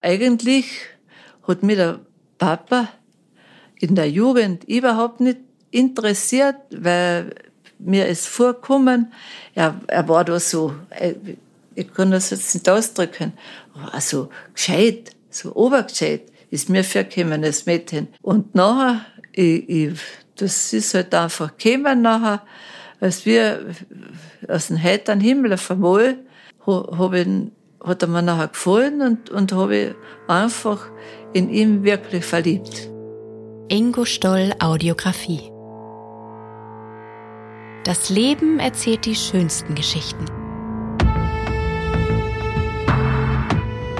Eigentlich hat mir der Papa in der Jugend überhaupt nicht interessiert, weil mir ist vorkommen, er, er war da so, äh, ich kann das jetzt nicht ausdrücken, also gescheit, so obergescheit ist mir vorgekommen, das Mädchen. Und nachher, ich, ich, das ist halt einfach gekommen nachher, als wir aus dem heiteren Himmel auf einmal, hab ich, hat er mir nachher gefallen und, und habe einfach in ihm wirklich verliebt. Ingo Stoll Audiografie Das Leben erzählt die schönsten Geschichten.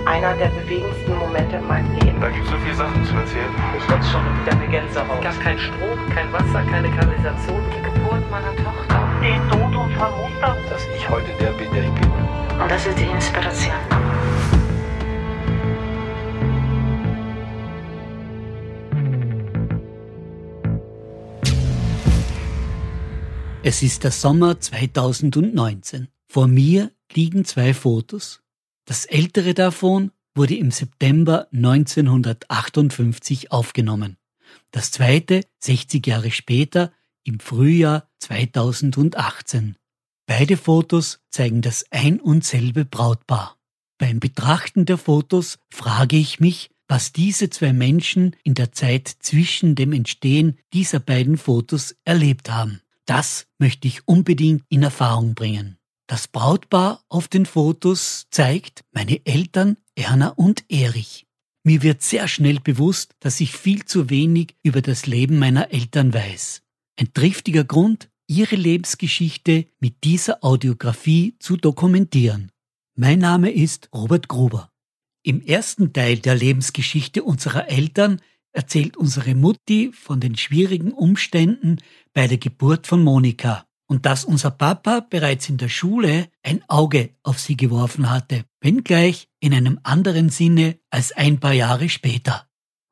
Einer der bewegendsten Momente in meinem Leben. Da gibt es so viele Sachen zu erzählen. Ich hätte schon wieder eine Gänsehaut. Es gab keinen Strom, kein Wasser, keine Kanalisation. Die Geburt meiner Tochter. Den Tod unserer Mutter. Dass ich heute der bin, der ich bin. Und das ist die Inspiration. Es ist der Sommer 2019. Vor mir liegen zwei Fotos. Das ältere davon wurde im September 1958 aufgenommen. Das zweite 60 Jahre später im Frühjahr 2018. Beide Fotos zeigen das ein und selbe Brautpaar. Beim Betrachten der Fotos frage ich mich, was diese zwei Menschen in der Zeit zwischen dem Entstehen dieser beiden Fotos erlebt haben. Das möchte ich unbedingt in Erfahrung bringen. Das Brautpaar auf den Fotos zeigt meine Eltern Erna und Erich. Mir wird sehr schnell bewusst, dass ich viel zu wenig über das Leben meiner Eltern weiß. Ein triftiger Grund, ihre Lebensgeschichte mit dieser Audiografie zu dokumentieren. Mein Name ist Robert Gruber. Im ersten Teil der Lebensgeschichte unserer Eltern erzählt unsere Mutti von den schwierigen Umständen bei der Geburt von Monika und dass unser Papa bereits in der Schule ein Auge auf sie geworfen hatte, wenngleich in einem anderen Sinne als ein paar Jahre später.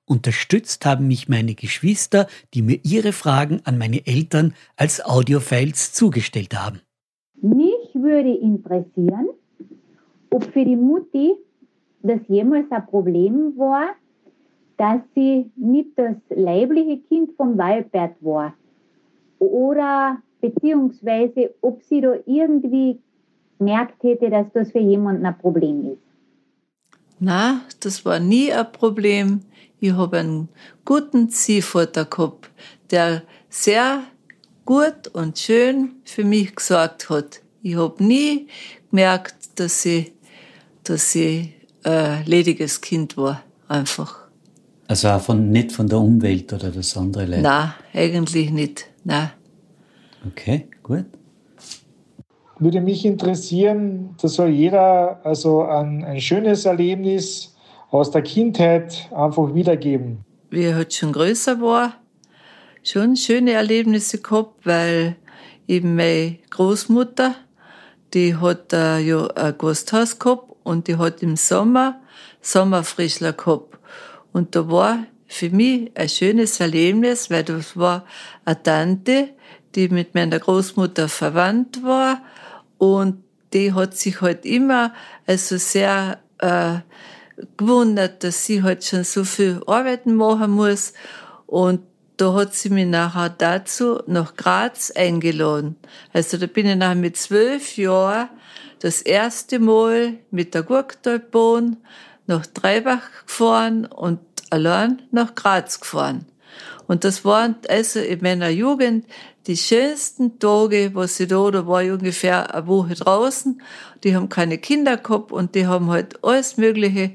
Unterstützt haben mich meine Geschwister, die mir ihre Fragen an meine Eltern als Audiofiles zugestellt haben. Mich würde interessieren, ob für die Mutti das jemals ein Problem war, dass sie nicht das leibliche Kind vom Walbert war. Oder beziehungsweise ob sie da irgendwie gemerkt hätte, dass das für jemanden ein Problem ist. Na, das war nie ein Problem. Ich habe einen guten Ziehvater gehabt, der sehr gut und schön für mich gesorgt hat. Ich habe nie gemerkt, dass ich, dass ich ein lediges Kind war, einfach. Also auch von, nicht von der Umwelt oder das andere Leid? Nein, eigentlich nicht. Nein. Okay, gut. Würde mich interessieren, da soll jeder also ein, ein schönes Erlebnis aus der Kindheit einfach wiedergeben. Wie er halt schon größer war, schon schöne Erlebnisse gehabt, weil eben meine Großmutter, die hat ja ein Gasthaus gehabt und die hat im Sommer Sommerfrischler gehabt. Und da war für mich ein schönes Erlebnis, weil das war eine Tante, die mit meiner Großmutter verwandt war und die hat sich halt immer also sehr äh, gewundert, dass sie halt schon so viel Arbeiten machen muss und da hat sie mich nachher dazu nach Graz eingeladen. Also da bin ich nachher mit zwölf Jahren das erste Mal mit der Gurktalbahn nach Treibach gefahren und allein nach Graz gefahren. Und das waren also in meiner Jugend die schönsten Tage, was ich da, da war ich ungefähr eine Woche draußen. Die haben keine Kinder gehabt und die haben halt alles Mögliche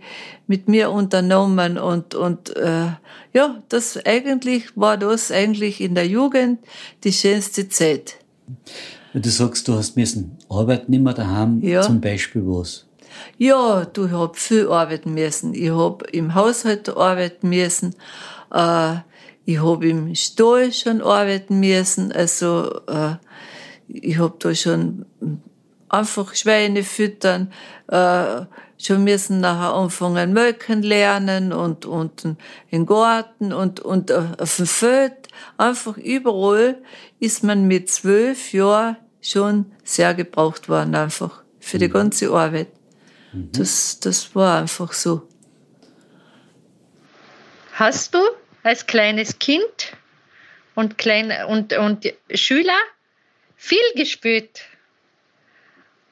mit mir unternommen und, und, äh, ja, das eigentlich war das eigentlich in der Jugend die schönste Zeit. Du sagst, du hast müssen arbeiten immer daheim, ja. zum Beispiel was? Ja, du hab viel arbeiten müssen. Ich hab im Haushalt arbeiten müssen. Äh, ich hab im Stall schon arbeiten müssen. Also äh, ich hab da schon einfach Schweine füttern, äh, schon müssen nachher anfangen melken lernen und und im Garten und und auf dem Feld einfach überall ist man mit zwölf Jahren schon sehr gebraucht worden einfach für die mhm. ganze Arbeit. Mhm. Das, das war einfach so. Hast du als kleines Kind und, klein, und, und Schüler viel gespielt?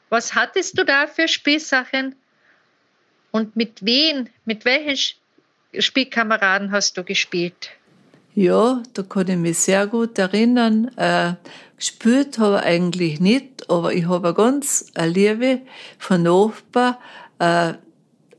Was hattest du da für Spielsachen? Und mit wen, mit welchen Spielkameraden hast du gespielt? Ja, da kann ich mich sehr gut erinnern. Äh, gespielt habe ich eigentlich nicht, aber ich habe ganz eine Liebe von Nachbarn, äh, äh,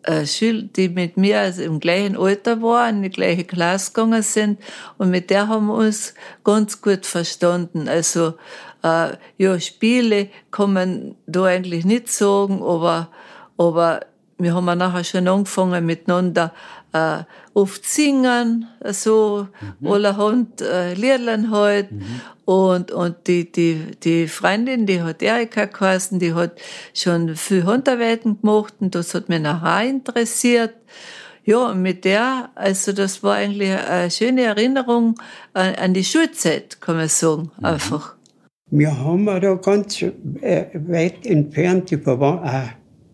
die mit mir also im gleichen Alter waren, in die gleiche Klasse gegangen sind und mit der haben wir uns ganz gut verstanden. Also äh, ja, Spiele kann man da eigentlich nicht sagen, aber, aber wir haben nachher schon angefangen miteinander äh, oft singen, so mhm. allerhand äh, Liedlein halt. Mhm. Und, und die, die, die Freundin, die hat Erika geheißen, die hat schon viel Handarbeiten gemacht und das hat mich nachher interessiert. Ja, und mit der, also das war eigentlich eine schöne Erinnerung an, an die Schulzeit, kann man sagen, mhm. einfach. Wir haben da ganz äh, weit entfernt die Verwand äh,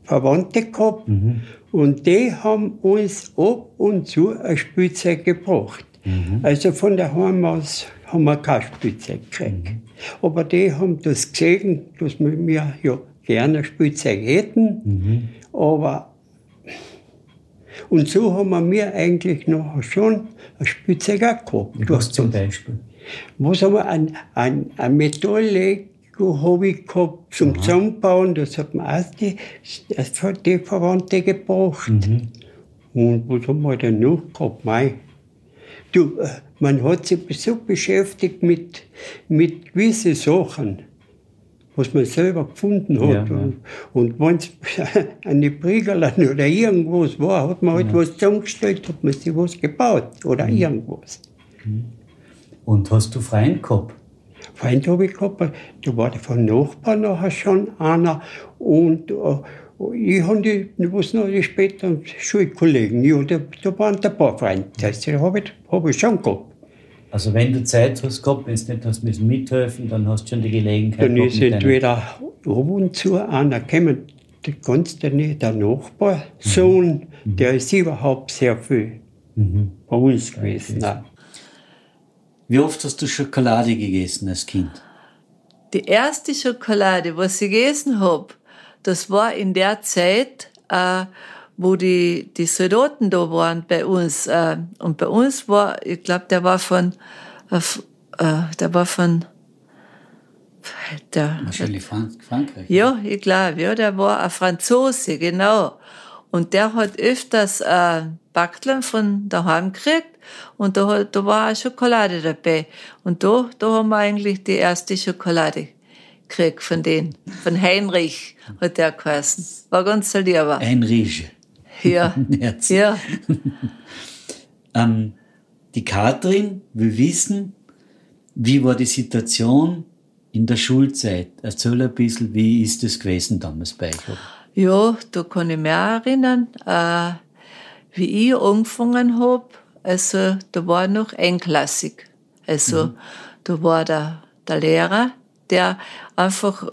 Verwandte gehabt. Mhm. Und die haben uns ab und zu ein Spielzeug gebracht. Mhm. Also von der aus haben wir kein Spielzeug gekriegt. Mhm. Aber die haben das gesehen, dass wir ja gerne ein Spielzeug hätten. Mhm. Aber und so haben wir eigentlich noch schon ein Spielzeug auch gehabt. Was zum Beispiel? Was haben wir? Ein, ein, ein Metallleg habe ich gehabt zum Aha. Zusammenbauen. Das hat mir auch die, die Verwandte gebracht. Mhm. Und was haben wir denn noch gehabt? Mei. Du, äh, man hat sich so beschäftigt mit, mit gewissen Sachen, was man selber gefunden hat. Ja, ja. Und, wenn es eine Priegerlein oder irgendwas war, hat man halt ja. was zusammengestellt, hat man sich was gebaut oder mhm. irgendwas. Mhm. Und hast du Freien gehabt? Freund habe ich gehabt, da war der von Nachbarn nachher schon einer und uh, ich habe die, was noch später Schulkollegen, ja, da, da waren ein paar Freunde, das habe ich, hab ich schon gehabt. Also wenn du Zeit hast gehabt, wenn du nicht hast müssen mithelfen, dann hast du schon die Gelegenheit Dann ist entweder ab und zu einer gekommen, ganz der, der Nachbarsohn, mhm. der ist überhaupt sehr viel mhm. bei uns gewesen. Ja, wie oft hast du Schokolade gegessen als Kind? Die erste Schokolade, was ich gegessen habe, das war in der Zeit, äh, wo die, die Soldaten da waren bei uns. Äh, und bei uns war, ich glaube, der war von, äh, äh, der war von, der, Wahrscheinlich Frankreich. Ja, ich glaube, ja, der war ein Franzose, genau. Und der hat öfters äh, Backteln von daheim gekriegt und da, da war auch Schokolade dabei. Und da, da haben wir eigentlich die erste Schokolade gekriegt von denen. Von Heinrich hat der geheißen. War ganz so lieber. Heinrich. Ja. ja. ähm, die Katrin will wissen, wie war die Situation in der Schulzeit? Erzähl ein bisschen, wie ist es gewesen damals bei euch? Ja, da kann ich mich erinnern, äh, wie ich angefangen habe. Also da war noch einklassig. Also mhm. da war der, der Lehrer, der einfach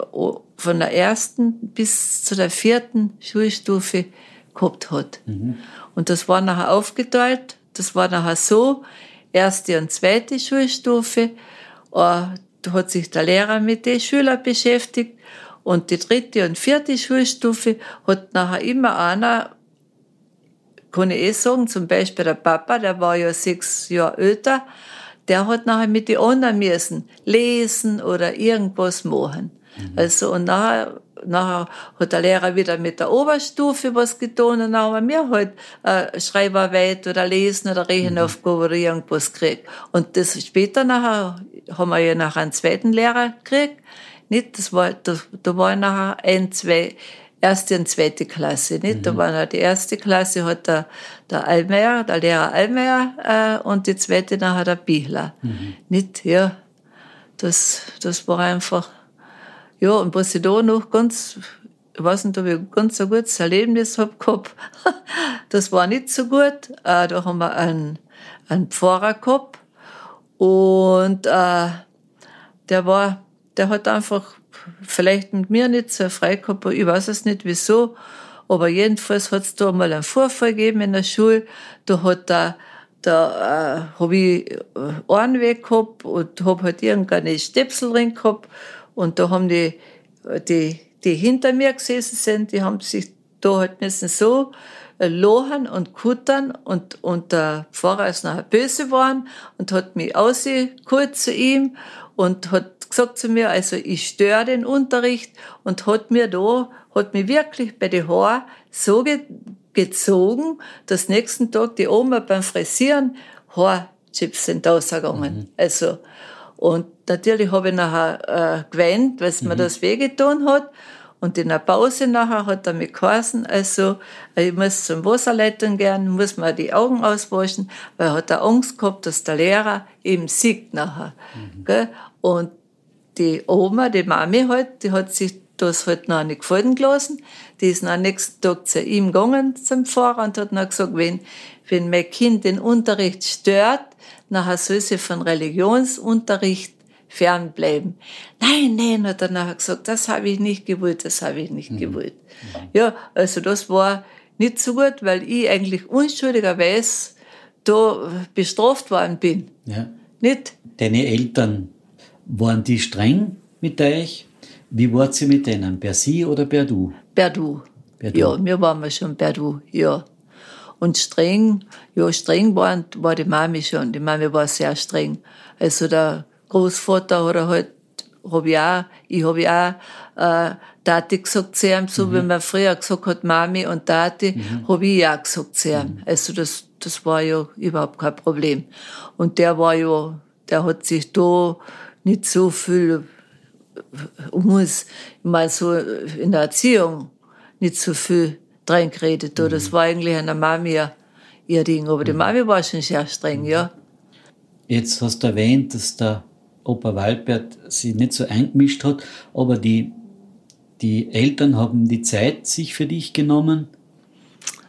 von der ersten bis zu der vierten Schulstufe gehabt hat. Mhm. Und das war nachher aufgeteilt. Das war nachher so, erste und zweite Schulstufe. Äh, da hat sich der Lehrer mit den Schülern beschäftigt und die dritte und vierte Schulstufe hat nachher immer einer, kann ich eh sagen, zum Beispiel der Papa, der war ja sechs Jahre älter, der hat nachher mit den anderen müssen lesen oder irgendwas machen. Mhm. Also, und nachher, nachher hat der Lehrer wieder mit der Oberstufe was getan und dann haben wir halt äh, Schreibarbeit oder Lesen oder Rechenaufgabe mhm. oder irgendwas gekriegt. Und das später nachher haben wir ja nachher einen zweiten Lehrer gekriegt, nicht? Das war, da, da war nachher ein, zwei, erste und zweite Klasse, nicht? Mhm. Da war noch die erste Klasse hat der, der Allmeier, der Lehrer Allmeier, äh, und die zweite nachher der Bichler. Mhm. Nicht? Ja. Das, das war einfach, ja, und was ich da noch ganz, ich weiß nicht, ob ich ganz so gutes Erlebnis hab gehabt. das war nicht so gut. Äh, da haben wir einen, einen Pfarrer gehabt. Und äh, der war der hat einfach vielleicht mit mir nicht so frei gehabt, ich weiß es nicht wieso, aber jedenfalls hat es da mal einen Vorfall gegeben in der Schule, da hat der, da äh, habe ich äh, einen Weg gehabt und habe halt irgendeine Stöpsel drin gehabt. Und da haben die, die, die hinter mir gesessen sind, die haben sich da halt müssen so äh, lohen und kuttern. Und, und der Pfarrer ist nachher böse geworden und hat mich ausgeholt zu ihm und hat gesagt zu mir, also ich störe den Unterricht und hat mir da, hat mich wirklich bei den Haaren so ge gezogen, dass nächsten Tag die Oma beim Frisieren Haarchips sind rausgegangen. Mhm. Also, und natürlich habe ich nachher äh, geweint, weil mhm. mir das wehgetan hat. Und in der Pause nachher hat er mich geheißen, also ich muss zum Wasserleitung gehen, muss mir die Augen auswaschen, weil er hat er Angst gehabt, dass der Lehrer ihm sieht nachher. Mhm. Und die Oma, die Mami halt, die hat sich das halt noch nicht gefallen gelassen. Die ist am nächsten Tag zu ihm gegangen, zum Pfarrer, und hat noch gesagt, wenn, wenn mein Kind den Unterricht stört, nachher soll sie von Religionsunterricht fernbleiben. Nein, nein, hat er nachher gesagt, das habe ich nicht gewollt, das habe ich nicht mhm. gewollt. Ja, also das war nicht so gut, weil ich eigentlich unschuldigerweise da bestraft worden bin. Ja. Nicht? Deine Eltern, waren die streng mit euch? Wie wart sie mit denen? Per Sie oder per Du? Per Du. Per du. Ja, wir waren schon per Du, ja. Und streng, ja, streng waren, war die Mami schon. Die Mami war sehr streng. Also der Großvater oder halt, hab ich auch, ich hab ja auch, äh, Tati gesagt zu ihm, so mhm. wie man früher gesagt hat, Mami und Tati, mhm. hab ich auch gesagt zu ihm. Mhm. Also das, das war ja überhaupt kein Problem. Und der war ja, der hat sich da nicht so viel um uns, mal so in der Erziehung nicht so viel drin geredet. Mhm. Das war eigentlich an der Mami ihr Ding. Aber die mhm. Mami war schon sehr streng, ja. Jetzt hast du erwähnt, dass der Opa Walbert sich nicht so eingemischt hat, aber die, die Eltern haben die Zeit sich für dich genommen?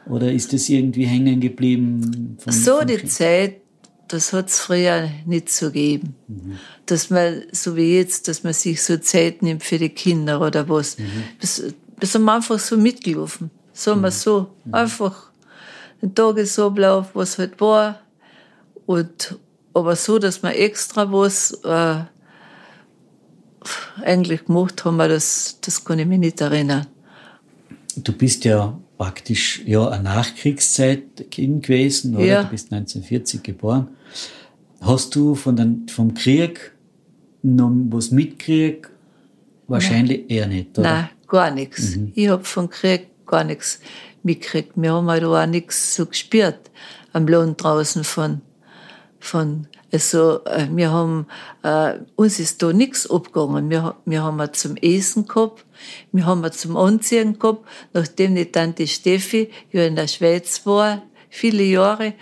Oder ist das irgendwie hängen geblieben? Von, so, von die Zeit, das hat es früher nicht so gegeben. Mhm. Dass man, so wie jetzt, dass man sich so Zeit nimmt für die Kinder oder was. Mhm. Das, haben wir einfach so mitgelaufen. Sagen wir mhm. so. Einfach den Tagesablauf, was halt war. Und, aber so, dass man extra was äh, eigentlich gemacht haben, das, das kann ich mich nicht erinnern. Du bist ja praktisch ja eine Nachkriegszeit-Kind gewesen, oder? Ja. Du bist 1940 geboren. Hast du von den, vom Krieg noch was mitkriegt? Wahrscheinlich Nein. eher nicht, oder? Nein, gar nichts. Mhm. Ich habe vom Krieg gar nichts mitgekriegt. Wir haben halt auch nichts so gespürt am Lohn draußen von, von also, äh, wir haben, äh, uns ist da nichts abgegangen. Wir, wir haben zum Essen gehabt, wir haben zum Anziehen gehabt, nachdem die Tante Steffi ja in der Schweiz war, viele Jahre,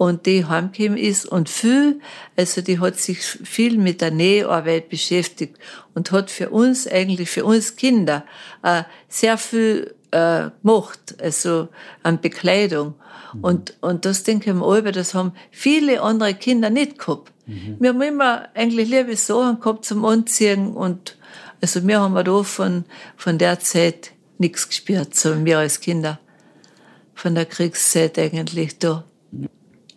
und die heimgekommen ist und viel, also die hat sich viel mit der Näharbeit beschäftigt und hat für uns eigentlich, für uns Kinder, äh, sehr viel äh, gemacht, also an Bekleidung. Mhm. Und, und das denke ich mir alle, das haben viele andere Kinder nicht gehabt. Mhm. Wir haben immer eigentlich liebe Sachen gehabt zum Anziehen und also wir haben da von, von der Zeit nichts gespürt, so wir als Kinder. Von der Kriegszeit eigentlich da.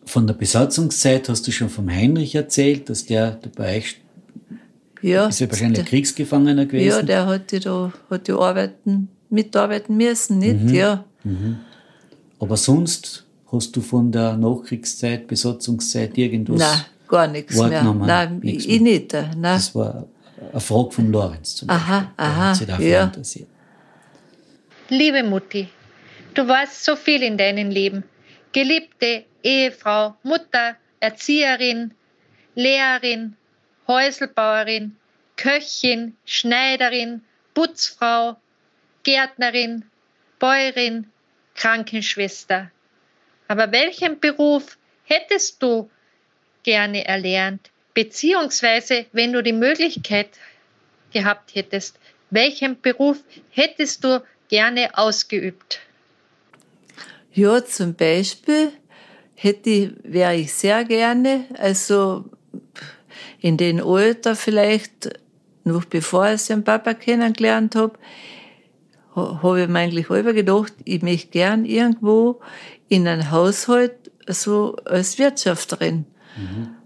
Von der Besatzungszeit hast du schon vom Heinrich erzählt, dass der bei euch ja, ist ja wahrscheinlich der, Kriegsgefangener gewesen. Ja, der hat die da, hat die arbeiten, mitarbeiten müssen, nicht? Mhm. Ja. Mhm. Aber sonst hast du von der Nachkriegszeit, Besatzungszeit irgendwas Nein, gar nichts mehr. Nein, nichts ich mehr. nicht. Nein. Das war eine Frage von Lorenz zum aha, Beispiel. Aha, hat sich dafür ja. interessiert. Liebe Mutti, du warst so viel in deinem Leben. Geliebte Ehefrau, Mutter, Erzieherin, Lehrerin, Häuselbauerin, Köchin, Schneiderin, Putzfrau, Gärtnerin, Bäuerin, Krankenschwester. Aber welchen Beruf hättest du gerne erlernt? Beziehungsweise, wenn du die Möglichkeit gehabt hättest, welchen Beruf hättest du gerne ausgeübt? Ja, zum Beispiel hätte, wäre ich sehr gerne, also in den Alter vielleicht, noch bevor ich den Papa kennengelernt habe, habe ich mir eigentlich halber gedacht, ich möchte gern irgendwo in einem Haushalt so als Wirtschafterin.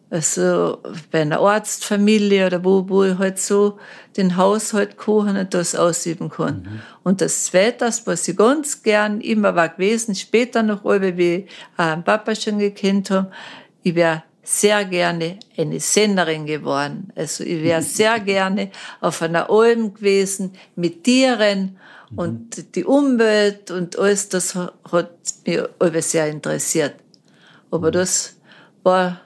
Also bei einer Arztfamilie oder wo, wo ich halt so den Haushalt kochen und das ausüben kann. Und das Zweite, was ich ganz gern immer war gewesen, später noch, alle, wie ich einen Papa schon gekannt habe, ich wäre sehr gerne eine Senderin geworden. Also ich wäre sehr gerne auf einer Alm gewesen mit Tieren und die Umwelt und alles, das hat mich alles sehr interessiert. Aber das war,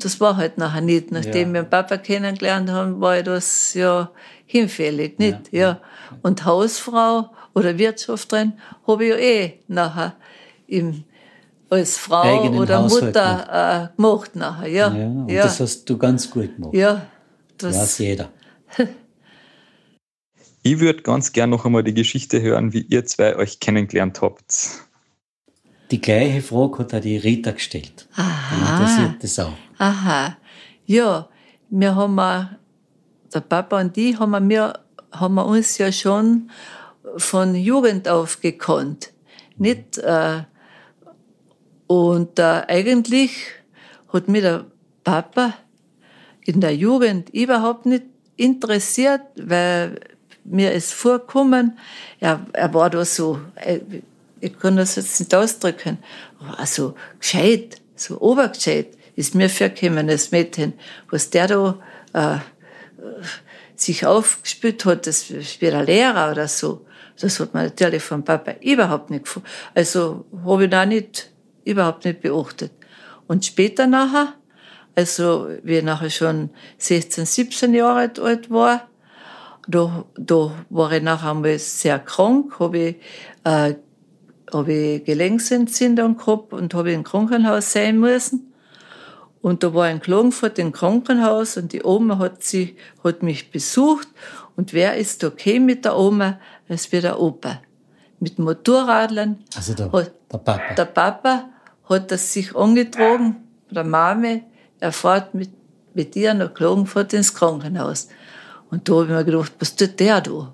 das war halt nachher nicht. Nachdem Ja. wir den Papa kennengelernt haben, war ich das ja hinfällig, nicht? Ja. Und Hausfrau oder Wirtschafterin habe ich ja eh nachher im, als Frau Eigenen oder Haushalt Mutter äh, gemacht nachher, ja. Ja, und ja. das hast du ganz gut gemacht. ja. Das, Weiß jeder. Ich würde ganz gern noch einmal die Geschichte hören, wie ihr zwei euch kennengelernt habt. Die gleiche Frage hat auch die Rita gestellt. Die Aha. interessiert das auch. Aha. Ja, wir haben, der Papa und ich, haben wir, haben wir uns ja schon von Jugend auf gekannt. Nicht, äh, und äh, eigentlich hat mich der Papa in der Jugend überhaupt nicht interessiert, weil mir ist vorkommen, er, er war da so, äh, ich kann das jetzt nicht ausdrücken, also gescheit, so obergescheit ist mir vorgekommen, das Mädchen, was der da äh, sich aufgespielt hat, das wie ein Lehrer oder so. Das hat man natürlich vom Papa überhaupt nicht gefunden. Also habe ich da nicht, überhaupt nicht beachtet. Und später nachher, also wie ich nachher schon 16, 17 Jahre alt war, da, da war ich nachher einmal sehr krank, habe ich, äh, hab ich Gelenksentzündung gehabt und habe im Krankenhaus sein müssen. Und da war in Klagenfurt im Krankenhaus und die Oma hat, sie, hat mich besucht. Und wer ist okay mit der Oma? Es wird der Opa. Mit Motorradlern. Also der, hat, der Papa. der Papa hat das sich angetragen, der Mame, er fährt mit, mit ihr nach Klagenfurt ins Krankenhaus. Und da habe ich mir gedacht, was tut der da?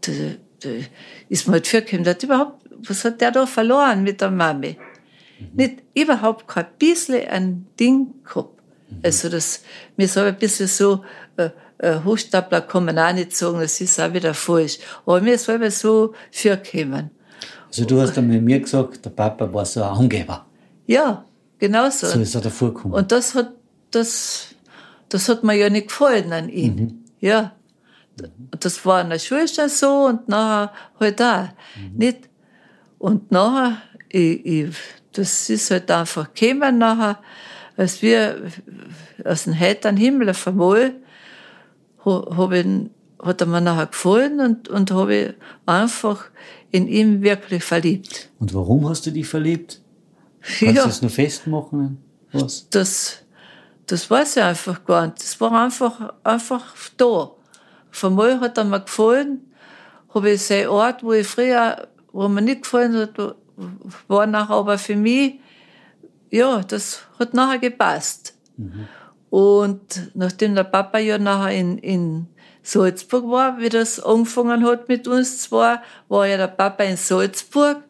da, da ist mir halt vorgekommen, der hat überhaupt, was hat der da verloren mit der Mami? Nicht überhaupt kein bisschen ein Ding gehabt. Also das, mir aber ein bisschen so, äh, äh, Hochstapler kann man auch nicht sagen, das ist auch wieder falsch. Aber mir ist aber so vorgekommen. Also du hast einmal mir gesagt, der Papa war so ein Angeber. Ja, genau so. So ist er davor gekommen. Und das hat, das, das hat mir ja nicht gefallen an ihm. Ja. Das war in der Schule schon so und nachher halt auch. Nicht? Und nachher, ich, ich, das ist halt einfach gekommen nachher, als wir aus dem heiteren Himmel auf einmal, hab ich, hat er mir nachher gefallen und, und habe ich einfach in ihm wirklich verliebt. Und warum hast du dich verliebt? Kannst du das noch festmachen? Was? Das, das weiß ich einfach gar nicht. Das war einfach, einfach da. Auf einmal hat er mir gefallen, habe ich seinen Ort, wo ich früher, wo mir nicht gefallen hat, war nachher aber für mich, ja, das hat nachher gepasst. Und nachdem der Papa ja nachher in, in Salzburg war, wie das angefangen hat mit uns zwei, war ja der Papa in Salzburg.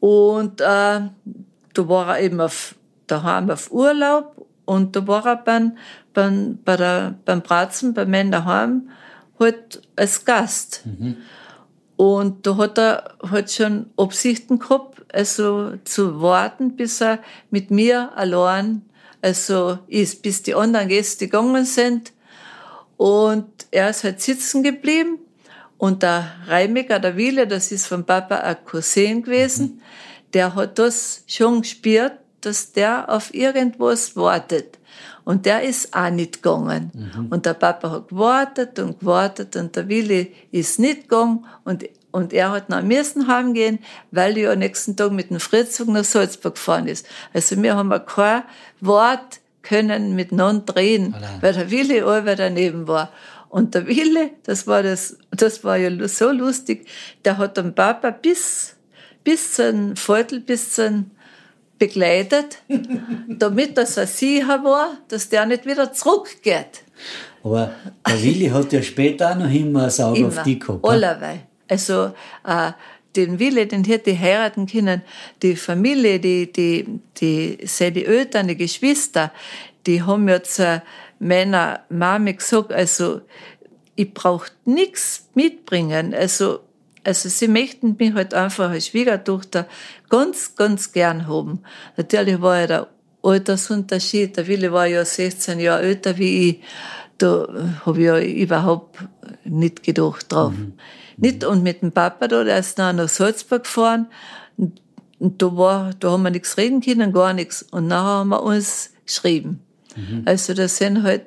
Und äh, da war er eben auf, daheim auf Urlaub und da war er beim, beim, bei der, beim Bratzen, bei meinem daheim, halt als Gast. Und da hat er halt schon Absichten gehabt, also zu warten, bis er mit mir allein, also ist, bis die anderen Gäste gegangen sind. Und er ist halt sitzen geblieben. Und der Reimiger, der Wille, das ist vom Papa ein Cousin gewesen, der hat das schon gespürt, dass der auf irgendwas wartet. Und der ist auch nicht gegangen. Und der Papa hat gewartet und gewartet und der Willi ist nicht gegangen und, und er hat nach müssen heimgehen, weil er ja nächsten Tag mit dem Fritzzug nach Salzburg gefahren ist. Also wir haben kein Wort können miteinander reden, weil der Willi allweil daneben war. Und der Willi, das war das, das war ja so lustig, der hat den Papa bis, bis zu den Viertel, bis zu den begleitet, damit dass er sicher war, dass der nicht wieder zurückgeht. Aber der Willi hat ja später auch noch immer ein Auge auf Immer. dich gehabt. ne? Allerweil. Also, äh, den Wille, den hätte ich heiraten können. Die Familie, die, die, die, seine Eltern, die Geschwister, die haben jetzt äh, meiner Mama gesagt, also, ich brauche nichts mitbringen. Also, also sie möchten mich halt einfach als Schwiegertochter ganz, ganz gern haben. Natürlich war ja der Altersunterschied. Der Wille war ja 16 Jahre älter wie ich. Da habe ich ja überhaupt nicht gedacht drauf. Mhm. Nicht, und mit dem Papa da, der ist dann nach Salzburg gefahren. Und, und da war, da haben wir nichts reden können, gar nichts. Und nachher haben wir uns geschrieben. Mhm. Also da sind halt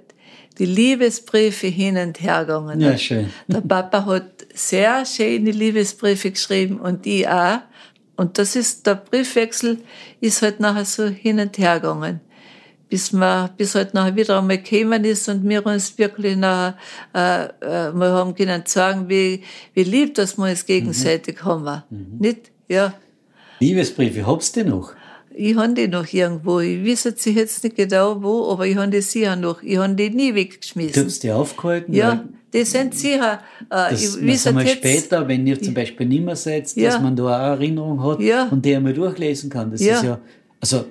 die Liebesbriefe hin und her gegangen. Ja, schön. Der Papa hat sehr schöne Liebesbriefe geschrieben und ich auch. Und das ist, der Briefwechsel ist halt nachher so hin und her gegangen. Bis man, bis halt nachher wieder einmal gekommen ist und wir uns wirklich nachher, äh, äh, wir haben können sagen, wie, wie lieb, dass wir uns gegenseitig mhm. haben. Mhm. Nicht? Ja. Liebesbriefe, habst du noch? Ich habe die noch irgendwo. Ich weiß jetzt nicht genau wo, aber ich habe die sicher noch. Ich habe die nie weggeschmissen. Du hast die aufgehalten? Ja, die sind sicher. Äh, das ich weiß jetzt, später, wenn ihr zum Beispiel nicht mehr seid, ja. dass man da auch Erinnerung hat ja. und die einmal durchlesen kann. Das ja. ist ja, also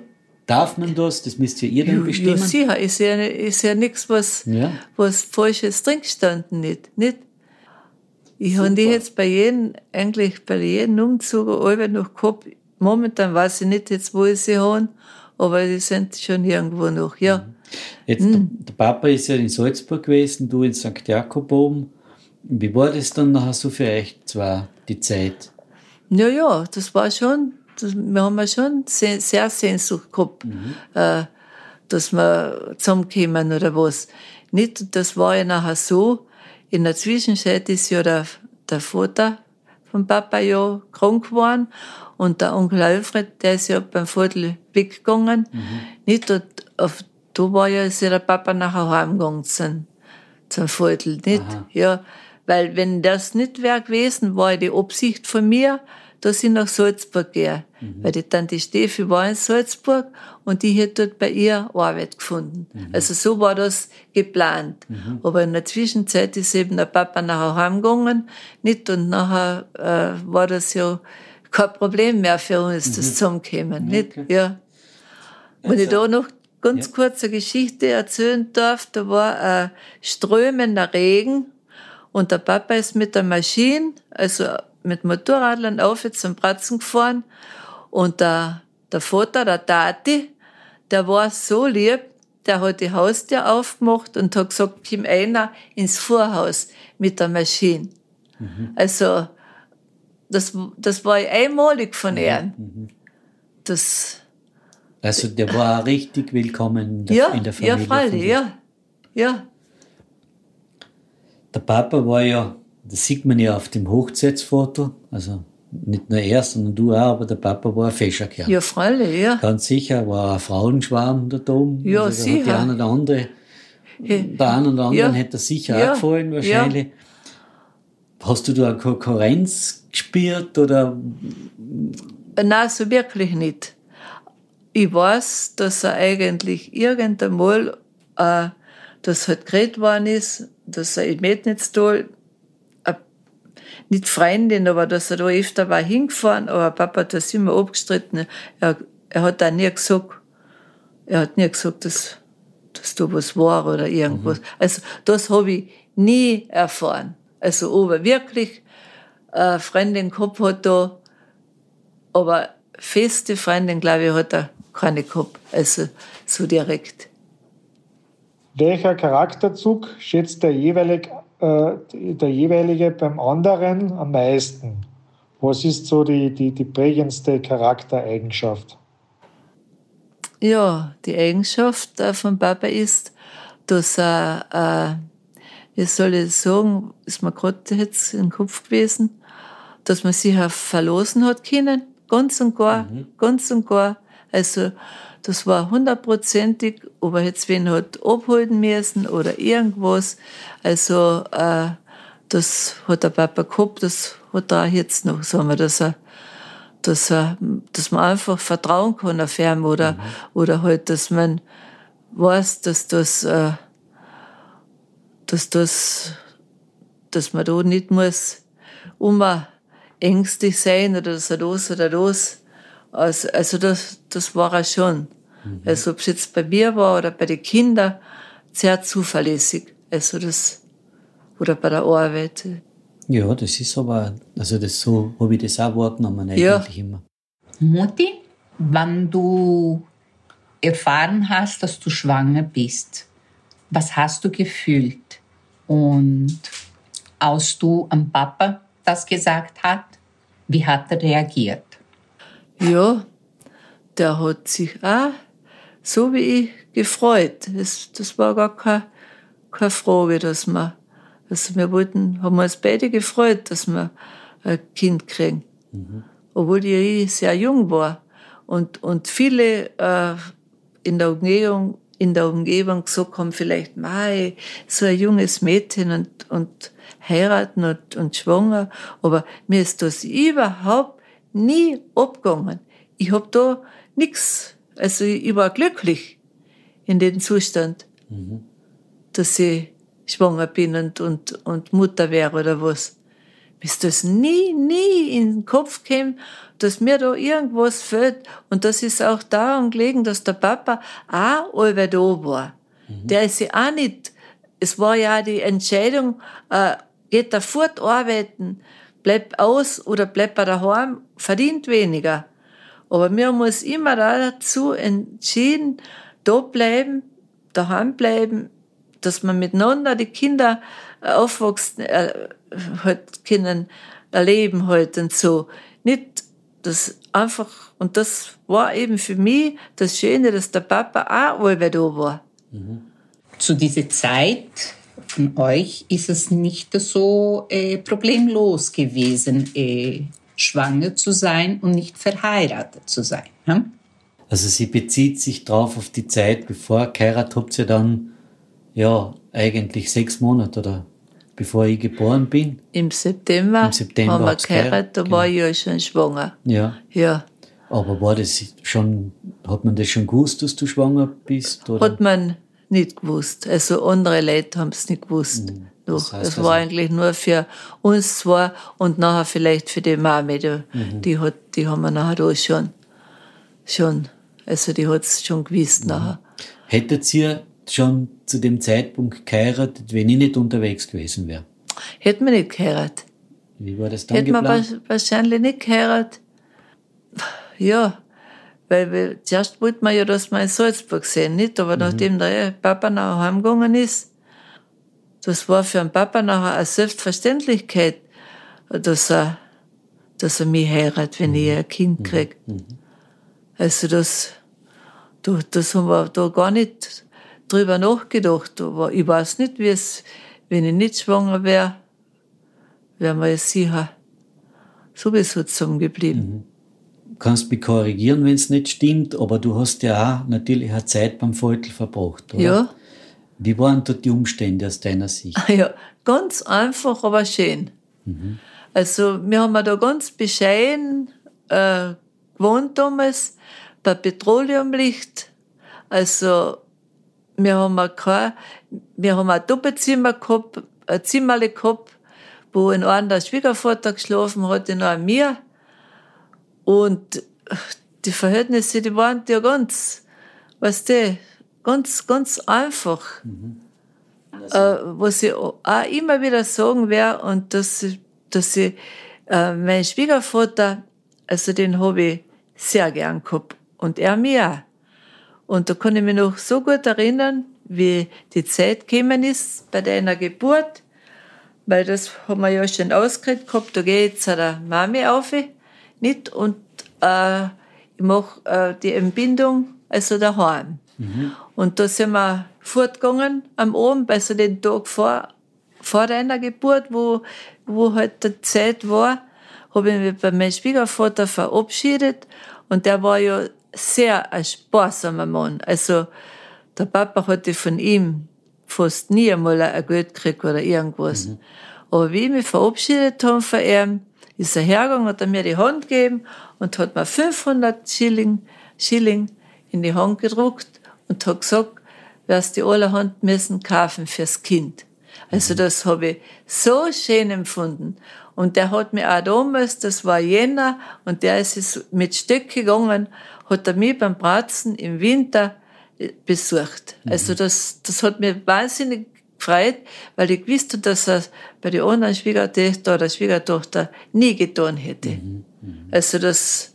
darf man das? Das müsst ja ihr dann bestimmen. Ja, sicher. Ist ja, ist ja nichts, was, was Falsches drin gestanden nicht. nicht? Ich habe die jetzt bei jedem, eigentlich bei jedem Umzug alle noch gehabt Momentan weiß ich nicht jetzt, wo ich sie habe, aber die sind schon irgendwo noch, ja. Mhm. Jetzt, mhm. der, Papa ist ja in Salzburg gewesen, du in St. Jakob oben. Wie war das dann nachher so für euch zwar die Zeit? Ja, ja, das war schon, das, wir haben ja schon sehr, sehr Sehnsucht gehabt, mhm. äh, dass wir zusammenkommen oder was. Nicht, das war ja nachher so, in der Zwischenzeit ist ja der, der Vater vom Papa ja krank geworden und der Onkel Alfred, der ist ja beim Viertel weggegangen. Mhm. Nicht? Und auf, da war ja, ist ja der Papa nachher heimgegangen zum, zum Viertel. Nicht? Aha. Ja, weil wenn das nicht wäre gewesen, war die Absicht von mir, dass ich nach Salzburg gehe. Mhm. Weil die Tante Steffi war in Salzburg und die hat dort bei ihr Arbeit gefunden. Mhm. Also so war das geplant. Mhm. Aber in der Zwischenzeit ist eben der Papa nachher heimgegangen, nicht? Und nachher äh, war das ja kein Problem mehr für uns, mhm. das Zusammenkommen. Nicht? Okay. Ja. Wenn ich da noch ganz ja. kurz eine Geschichte erzählen darf, da war ein strömender Regen und der Papa ist mit der Maschine, also mit Motorradlern auf jetzt zum Pratzen gefahren und der, der Vater, der Tati, der war so lieb, der hat die Haustür aufgemacht und hat gesagt, komm einer ins Vorhaus mit der Maschine. Mhm. Also, das, das war einmalig von mhm. ihm. Mhm. Das, also der war richtig willkommen in der, ja, in der Familie. Ja, freilich, ja. ja. Der Papa war ja, das sieht man ja auf dem Hochzeitsfoto, also nicht nur er, sondern du auch, aber der Papa war ein Fäscherkerl. Ja, freilich, ja. Ganz sicher, war ein Frauenschwarm da oben. Ja, also sicher. Der eine oder andere, der eine oder anderen ja. hätte das sicher ja. auch gefallen, wahrscheinlich. Ja. Hast du da eine Konkurrenz gespürt oder? Nein, so wirklich nicht. Ich weiß, dass er eigentlich irgendeinmal, äh, das halt geredet worden ist, dass er in Metnitztal, äh, nicht Freundin, aber dass er da öfter war hingefahren, aber Papa hat das immer abgestritten. Er, er hat da nie gesagt, er hat nie gesagt, dass, dass da was war oder irgendwas. Mhm. Also das habe ich nie erfahren. Also ob er wirklich eine Freundin gehabt hat da, aber feste Freundin, glaube ich, hat er keine gehabt. Also so direkt. Welcher Charakterzug schätzt der jeweilige, äh, der jeweilige beim anderen am meisten? Was ist so die, die, die prägendste Charaktereigenschaft? Ja, die Eigenschaft äh, von Papa ist, dass er äh, wie soll ich sagen, ist mir gerade jetzt im Kopf gewesen, dass man sich auch verlosen hat können, ganz und gar, mhm. ganz und gar. Also, das war hundertprozentig, ob er jetzt wen hat abholen müssen oder irgendwas. Also, äh, das hat der Papa gehabt, das hat er auch jetzt noch, sagen wir, dass er, dass er, dass man einfach vertrauen kann auf ihn oder, mhm. oder halt, dass man weiß, dass das, äh, dass das, dass man da nicht muss, um ängstlich sein oder so das oder das. Also, also das, das war er schon. Mhm. Also ob es jetzt bei mir war oder bei den Kindern, sehr zuverlässig. Also das, oder bei der Arbeit. Ja, das ist aber, also das so habe ich das auch wahrgenommen eigentlich Ja. immer. Mutti, wann du erfahren hast, dass du schwanger bist, was hast du gefühlt? Und als du am Papa das gesagt hat, wie hat er reagiert? Ja, der hat sich auch so wie ich gefreut. Das, das war gar keine, keine Frage, dass wir, also wir wollten, haben uns beide gefreut, dass wir ein Kind kriegen. Obwohl ich sehr jung war. Und, und viele äh, in der Umgebung, in der Umgebung gesagt haben, vielleicht, mei, so ein junges Mädchen und, und heiraten und, und schwanger. Aber mir ist das überhaupt nie abgegangen. Ich hab da nix. Also ich, war glücklich in dem Zustand, dass ich schwanger bin und, und, und Mutter wäre oder was. Mir ist das nie, nie in den Kopf gekommen, dass mir da irgendwas fehlt. Und das ist auch daran gelegen, dass der Papa auch allweil da war. Der ist ja auch nicht, es war ja die Entscheidung, äh, geht er fort arbeiten, bleibt aus oder bleibt er daheim, verdient weniger. Aber haben uns immer dazu entschieden, da bleiben, daheim bleiben, dass man miteinander die Kinder äh, aufwachsen, äh, halt können erleben halt und so. Nicht das einfach, und das war eben für mich das Schöne, dass der Papa auch allweil da war. Zu dieser Zeit von euch ist es nicht so äh, problemlos gewesen, äh, schwanger zu sein und nicht verheiratet zu sein. Hm? Also sie bezieht sich drauf auf die Zeit, bevor ihr geheiratet habt ihr dann, ja, eigentlich sechs Monate oder bevor ich geboren bin. Im September, Im September haben wir geheiratet, da war ich ja schon schwanger. Ja. Ja, Aber war das schon, hat man das schon gewusst, dass du schwanger bist? Oder? hat man nicht gewusst. Also andere Leute haben es nicht gewusst. Doch, Mhm. heißt es war also- eigentlich nur für uns zwei und nachher vielleicht für die Mami. Die, Mhm. die, hat, die haben wir nachher da schon, schon, also die hat es schon Mhm. gewusst nachher. Hättet ihr schon zu dem Zeitpunkt geheiratet, wenn ich nicht unterwegs gewesen wäre? Hätten wir nicht geheiratet. Wie war das dann Hätten wir geplant? wa- wahrscheinlich nicht geheiratet. Ja, weil wir, zuerst wollten wir ja, dass wir in Salzburg sehen, nicht? Mhm. Aber nachdem der Papa nachher heimgegangen ist, das war für den Papa nachher eine Selbstverständlichkeit, dass er, dass er mich heiratet, wenn ich ein Kind krieg. Also das, da, das haben wir da gar nicht drüber nachgedacht. Aber ich weiß nicht, wie es, wenn ich nicht schwanger wäre, wären wir jetzt sicher sowieso zusammengeblieben. kannst mich korrigieren, wenn es nicht stimmt, aber du hast ja auch natürlich eine Zeit beim Vogel verbracht, oder? Ja. Wie waren dort die Umstände aus deiner Sicht? Ja, ganz einfach, aber schön. Also, wir haben da ganz bescheiden äh, gewohnt damals, bei Petroleumlicht. Also, wir haben kein, wir haben ein Doppelzimmer gehabt, ein Zimmerle gehabt, wo in einem der Schwiegervater geschlafen hat, in einem mir. Und die Verhältnisse, die waren ja ganz, weißt du, ganz, ganz einfach. Äh, was ich auch immer wieder sagen werde, und dass, ich- dass ich, äh, mein Schwiegervater, also den habe ich sehr gern gehabt. Und er mir. Und da kann ich mich noch so gut erinnern, wie die Zeit gekommen ist bei deiner Geburt, weil das haben wir ja schon ausgeredet gehabt, da gehe ich zu der Mami auf, nicht? Und äh, ich mache äh, die Entbindung, also daheim. Und da sind wir fortgegangen am Abend, also den Tag vor, vor deiner Geburt, wo, wo halt die Zeit war, habe ich mich bei meinem Schwiegervater verabschiedet und der war ja sehr ein sparsamer Mann. Also der Papa hatte von ihm fast nie einmal ein Geld gekriegt oder irgendwas. Aber wie ich mich verabschiedet habe von ihm, ist er hergegangen, hat er mir die Hand gegeben und hat mir 500 Schilling, Schilling in die Hand gedruckt und hat gesagt, wirst die allerhand müssen kaufen fürs Kind. Also das habe ich so schön empfunden. Und der hat mir auch damals, das war Jänner, und der ist mit Stück gegangen, hat er mich beim Bratzen im Winter äh, besucht. Also das, das hat mir wahnsinnig gefreut, weil ich wusste, dass er bei den anderen Schwiegertöchter oder Schwiegertochter nie getan hätte. Also das,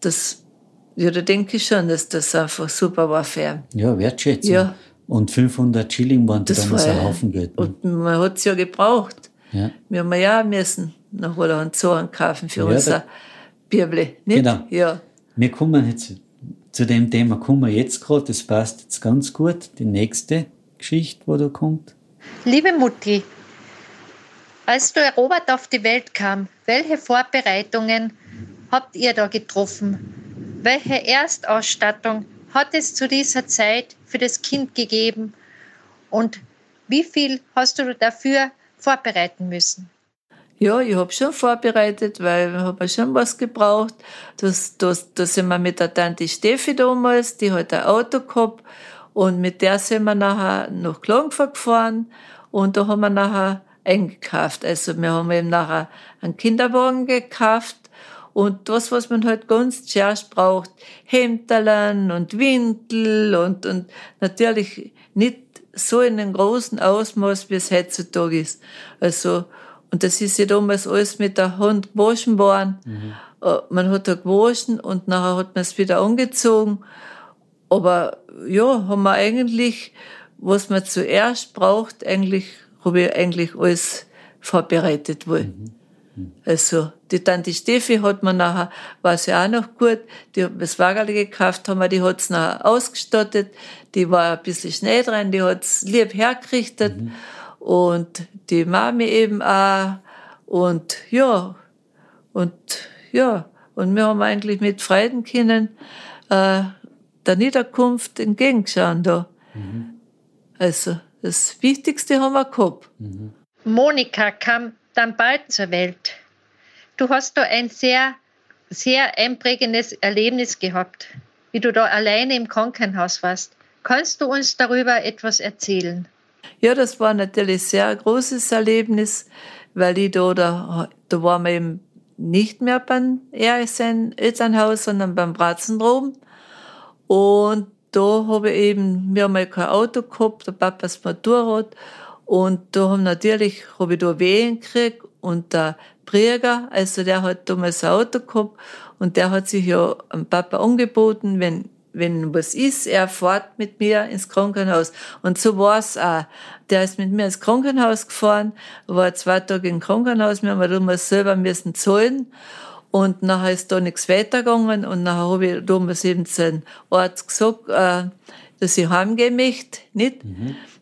das, ja, da denke ich schon, dass das einfach super war für ihn. Ja, Wertschätzung. Ja. Und 500 Schilling waren Das damals war ein Haufen Geld. Ne? Und man hat es ja gebraucht. Ja. Wir haben ja auch müssen nach Holland Zoren kaufen für Ja, unser nicht? Genau. Ja. Wir kommen jetzt zu dem Thema, kommen wir jetzt gerade, das passt jetzt ganz gut. Die nächste Geschichte, wo da kommt. Liebe Mutti, als der Robert auf die Welt kam, welche Vorbereitungen habt ihr da getroffen? Welche Erstausstattung hat es zu dieser Zeit für das Kind gegeben? Und wie viel hast du dafür vorbereiten müssen? Ja, ich hab schon vorbereitet, weil wir haben schon was gebraucht. Das, das, da sind wir mit der Tante Steffi damals, die hat ein Auto gehabt und mit der sind wir nachher nach Klagenfurt gefahren und da haben wir nachher eingekauft. Also wir haben eben nachher einen Kinderwagen gekauft und das, was man halt ganz zuerst braucht, Hemderln und Windel und, und natürlich nicht so in einem großen Ausmaß, wie es heutzutage ist. Also, und das ist ja damals alles mit der Hand gewaschen worden. Äh, Man hat da gewaschen und nachher hat man es wieder angezogen. Aber ja, haben wir eigentlich, was man zuerst braucht, eigentlich, habe ich eigentlich alles vorbereitet wohl. Also, die Tante Steffi hat man nachher, war sie auch noch gut, die hat das Wagerli gekauft, haben wir, die hat's nachher ausgestattet, die war ein bisschen schnell dran, die hat's lieb hergerichtet und die Mami eben auch und ja, und ja, und wir haben eigentlich mit Freuden können, äh, der Niederkunft entgegenschauen da. Also, das Wichtigste haben wir gehabt. Monika kam dann bald zur Welt. Du hast da ein sehr, sehr einprägendes Erlebnis gehabt, wie du da alleine im Krankenhaus warst. Kannst du uns darüber etwas erzählen? Ja, das war natürlich sehr großes Erlebnis, weil ich da, da, da waren wir eben nicht mehr beim RSN Elternhaus, sondern beim Bratzenroben. Und da habe ich eben, wir haben mal kein Auto gehabt, der Papa das Motorrad. Und da haben natürlich, habe ich da Wehen gekriegt und der Prieger, also der hat damals ein Auto gehabt und der hat sich ja am Papa angeboten, wenn wenn was ist, er fährt mit mir ins Krankenhaus. Und so war's auch. Der ist mit mir ins Krankenhaus gefahren, war zwei Tage im Krankenhaus, wir haben damals selber müssen zahlen. Und nachher ist da nichts weitergegangen und nachher habe ich damals eben zu einem Arzt gesagt, äh, dass ich heimgehen möchte, nicht?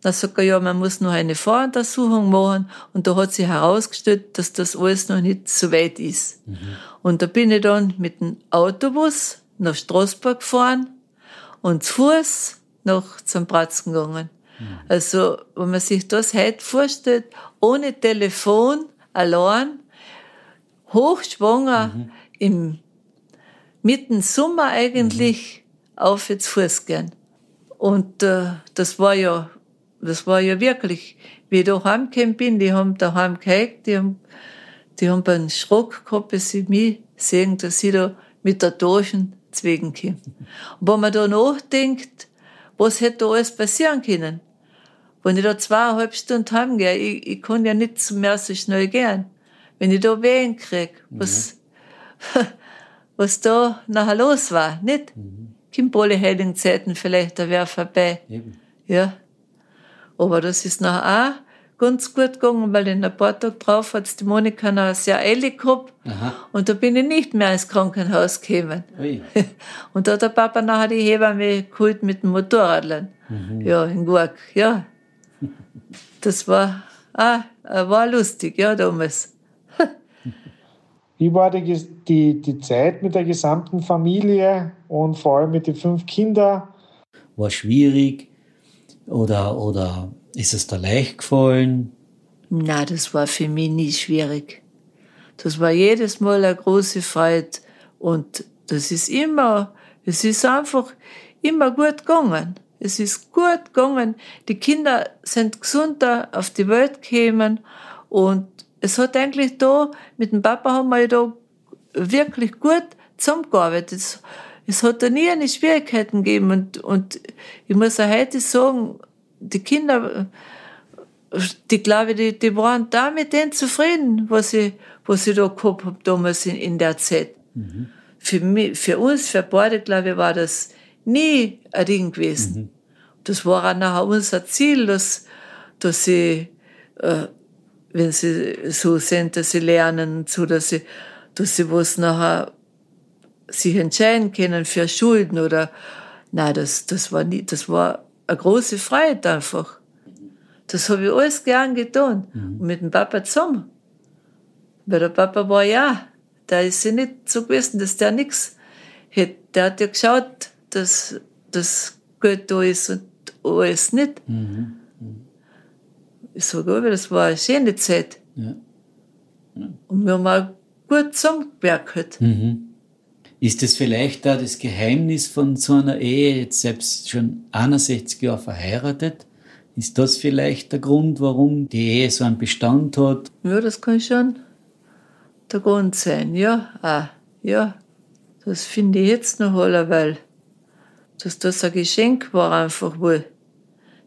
Dann sagt er, ja, man muss noch eine Voruntersuchung machen und da hat sich herausgestellt, dass das alles noch nicht so weit ist. Und da bin ich dann mit dem Autobus nach Straßburg gefahren und zu Fuß nach zum Bratzen gegangen. Also, wenn man sich das heute vorstellt, ohne Telefon, allein, hochschwanger, im mitten Sommer eigentlich, auf jetzt Fuß gehen. Und äh, das war ja, das war ja wirklich, wie ich da heimgekommen bin, die haben daheim gehackt, die haben, die haben einen Schrock gehabt, bis sie mich sehen, dass ich da mit der Taschen zwegen komme. Und wenn man da nachdenkt, was hätte da alles passieren können? Wenn ich da zweieinhalb Stunden heimgehe, ich, ich kann ja nicht mehr so schnell gehen. Wenn ich da Wehen krieg, was, was da nachher los war, nicht? Kommt alle heiligen Zeiten vielleicht, da wäre vorbei. Ja. Aber das ist nachher auch ganz gut gegangen, weil in ein paar Tage drauf hat's die Monika noch sehr eilig gehabt. Aha. Und da bin ich nicht mehr ins Krankenhaus gekommen. Ui. Und da hat der Papa nachher die Hebamme geholt mit dem Motorradlern. Mhm. Ja, in Gurk, ja. Das war, ah, war lustig, ja, damals. Wie war die, die, die Zeit mit der gesamten Familie und vor allem mit den fünf Kindern? War schwierig oder, oder ist es da leicht gefallen? Na, das war für mich nie schwierig. Das war jedes Mal eine große Freude. Und das ist immer, es ist einfach immer gut gegangen. Es ist gut gegangen. Die Kinder sind gesunder auf die Welt gekommen. Und es hat eigentlich da, mit dem Papa haben wir da wirklich gut zusammengearbeitet. Es, es hat da nie eine Schwierigkeiten gegeben. Und, und ich muss auch heute sagen, die Kinder, die glaube die, die waren da mit denen zufrieden, was ich, was ich da gehabt habe damals in, in der Zeit. Mhm. Für, mich, für uns, für beide, glaube ich, war das nie ein Ding gewesen. Mhm. Das war auch nachher unser Ziel, dass, dass sie, äh, wenn sie so sind, dass sie lernen, so dass sie, dass sie was nachher sich entscheiden können für Schulden oder, nein, das, das war nie, das war eine große Freiheit einfach. Das habe ich alles gern getan. Mhm. Und mit dem Papa zusammen. Weil der Papa war ja, da ist sie nicht so gewesen, dass der nichts hätte. Der hat ja geschaut, dass das Geld da ist und alles nicht. Mhm. Mhm. Ich sage aber, das war eine schöne Zeit. Ja. Ja. Und wir haben auch gut zusammengewerkelt. Mhm. Ist das vielleicht da das Geheimnis von so einer Ehe, jetzt selbst schon 61 Jahre verheiratet? Ist das vielleicht der Grund, warum die Ehe so einen Bestand hat? Ja, das kann schon der Grund sein, ja. Ah, ja, das finde ich jetzt noch alle, weil dass das ein Geschenk war einfach wohl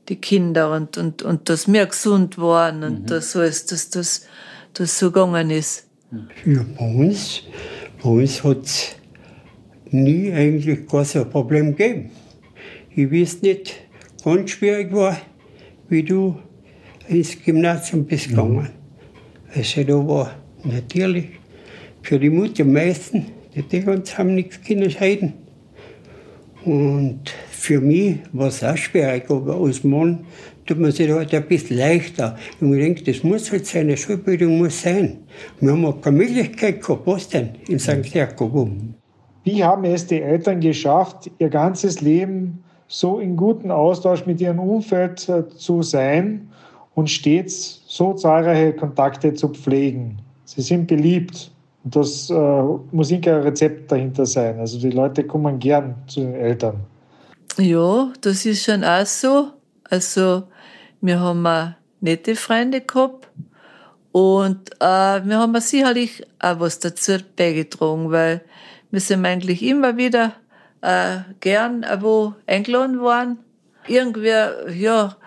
die Kinder und, und, und dass wir gesund waren und mhm. dass alles, dass das, das so gegangen ist. Ja, bei uns, bei uns hat es nie eigentlich gar so ein Problem gegeben. Ich weiß nicht, ganz schwierig war, wie du ins Gymnasium bist gegangen. Also da war natürlich für die Mutter am meisten, die ganz haben nichts können scheiden. Und für mich war es auch schwierig, aber als Mann tut man sich halt ein bisschen leichter. Und ich denke, das muss halt sein, eine Schulbildung muss sein. Wir haben auch keine Möglichkeit gehabt, was denn, in St. Jakob. Wie haben es die Eltern geschafft, ihr ganzes Leben so in guten Austausch mit ihrem Umfeld äh, zu sein und stets so zahlreiche Kontakte zu pflegen? Sie sind beliebt. Und das äh, muss ein Rezept dahinter sein. Also die Leute kommen gern zu den Eltern. Ja, das ist schon auch so. Also wir haben nette Freunde gehabt und äh, wir haben sicherlich auch was dazu beigetragen, weil wir sind eigentlich immer wieder äh, gern wo eingeladen worden. Irgendwer, ja,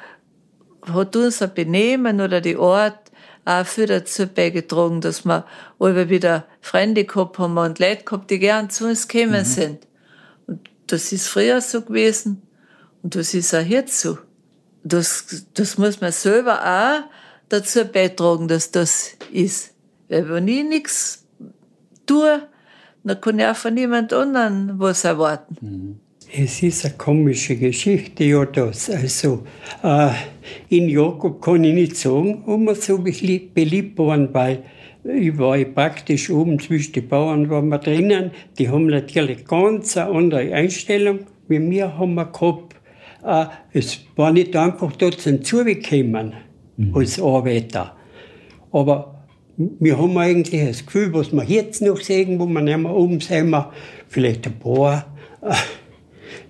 hat unser Benehmen oder die Art auch viel dazu beigetragen, dass wir alle wieder Freunde gehabt haben und Leute gehabt, die gern zu uns gekommen mhm. sind. Und das ist früher so gewesen und das ist auch jetzt so. Das, das muss man selber auch dazu beitragen, dass das ist. Weil wenn ich nichts tue, dann kann ich auch von niemand anderen was erwarten. Mhm. Es ist eine komische Geschichte, ja, das. Also, äh, in Jakob kann ich nicht sagen, ob wir so beliebt waren, weil ich war praktisch oben zwischen den Bauern waren wir drinnen. Die haben natürlich ganz eine andere Einstellung. Wie wir haben wir gehabt, äh, es war nicht einfach dort zum Zugekommen mhm. als Arbeiter. Aber wir haben eigentlich das Gefühl, was wir jetzt noch sehen, wo wir nicht mehr oben sind, vielleicht ein paar. Äh,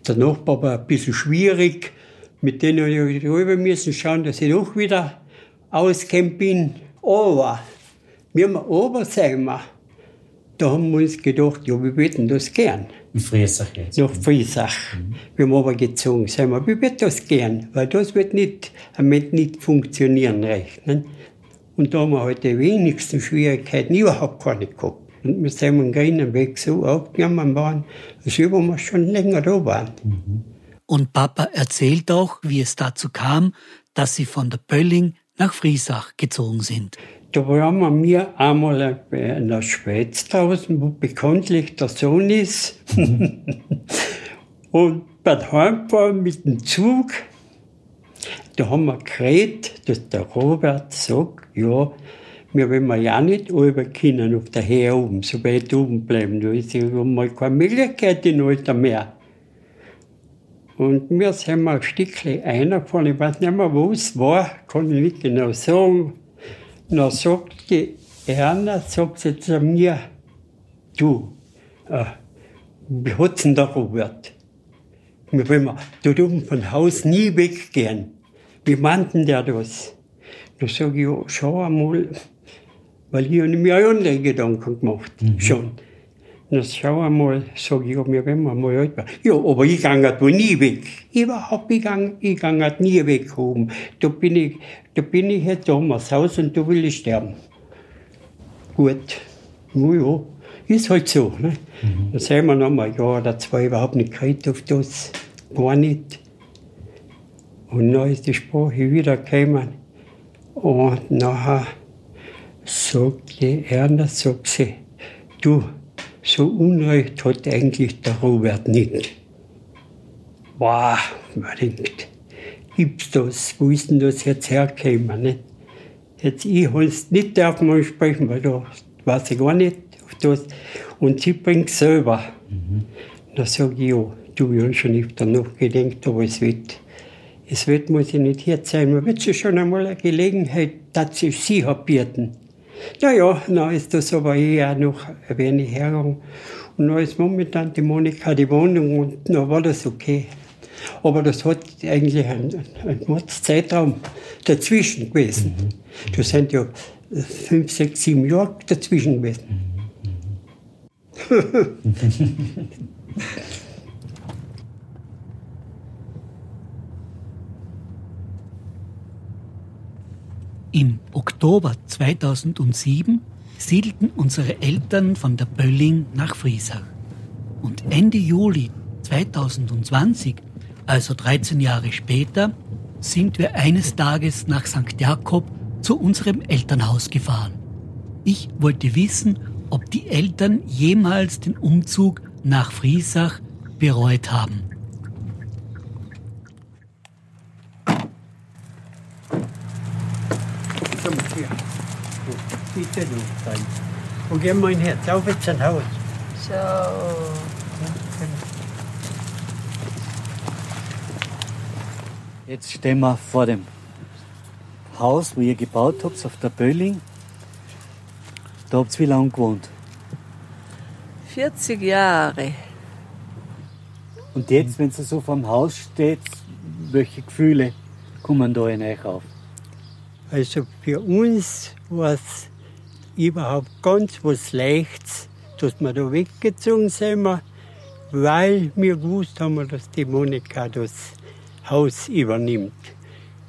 der Nachbar war ein bisschen schwierig, mit denen ich rüber müssen schauen, dass ich doch wieder auskämpft bin. Aber, wir haben oben sein, da haben wir uns gedacht, ja, wir würden das gern. In Friesach jetzt? Nach Friesach. Mhm. Wir haben aber gezogen, sagen wir, wir würden das gern, weil das wird nicht, wird nicht funktionieren recht. Ne? Und da haben wir halt die wenigsten Schwierigkeiten überhaupt keine gehabt. Und wir sind am grünen Weg so aufgenommen worden, als ob wir schon länger da waren. Mhm. Und Papa erzählt auch, wie es dazu kam, dass sie von der Pölling nach Friesach gezogen sind. Da waren wir einmal in der Schweiz draußen, wo bekanntlich der Sohn ist. und beim Heimfahren mit dem Zug da haben wir geredet, dass der Robert sagt, ja, wir wollen ja nicht oben können, auf der Höhe oben, so weit oben bleiben. Da ist ja mal keine Möglichkeit in Alter mehr. Und wir sind mal ein Stückchen reingefahren, ich weiß nicht mehr, wo es war, kann ich nicht genau sagen. Dann sagt die Erna, sagt sie zu mir, du, äh, wie hat's denn der Robert? Wir wollen da oben von Haus nie weggehen. Wie meint denn der das? Da sage ich, ja, schau einmal, weil ich habe mir auch andere Gedanken gemacht, mhm. schon. Na, schau einmal, sage ich, ja, wir werden mal alt werden. Ja, aber ich gehe da nie weg. Überhaupt, ich gehe ich gang nie weg oben. Da bin ich, da bin ich jetzt damals Haus und da will ich sterben. Gut, na ja, ist halt so. Ne? Mhm. Dann sehen wir noch mal ein Jahr oder zwei überhaupt nicht gehört auf das, gar nicht. Und dann ist die Sprache wieder gekommen. Und nachher sagt die Erna, sagt sie, du, so Unrecht hat eigentlich der Robert nicht. Wow, man denkt, gibt's das? Wo ist denn das jetzt hergekommen? Nicht? Jetzt, ich es nicht darf man sprechen, weil da weiß ich gar nicht auf das. Und sie bringt selber. Mhm. Da sage ich, ja, du, ich habe schon öfter nachgedacht, aber es wird, es wird, muss ich nicht hier sein. Man wird schon einmal eine Gelegenheit, dass sie sie bieten. Ja, ja, dann ist das aber eher noch ein wenig hergegangen. Und dann ist momentan die Monika die Wohnung und dann war das okay. Aber das hat eigentlich einen, einen Zeitraum dazwischen gewesen. Mhm. Da sind ja fünf, sechs, sieben Jahre dazwischen gewesen. Im Oktober 2007 siedelten unsere Eltern von der Bölling nach Friesach. Und Ende Juli 2020, also 13 Jahre später, sind wir eines Tages nach St. Jakob zu unserem Elternhaus gefahren. Ich wollte wissen, ob die Eltern jemals den Umzug nach Friesach bereut haben. Bitte nicht sein. Und gehen wir Herz auf jetzt ein Haus. So. Jetzt stehen wir vor dem Haus, wo ihr gebaut habt, auf der Bölling. Da habt ihr wie lange gewohnt? 40 Jahre. Und jetzt, wenn ihr so vor dem Haus steht, welche Gefühle kommen da in euch auf? Also für uns war es überhaupt ganz was Leichtes, dass wir da weggezogen sind, weil wir gewusst haben, dass die Monika das Haus übernimmt.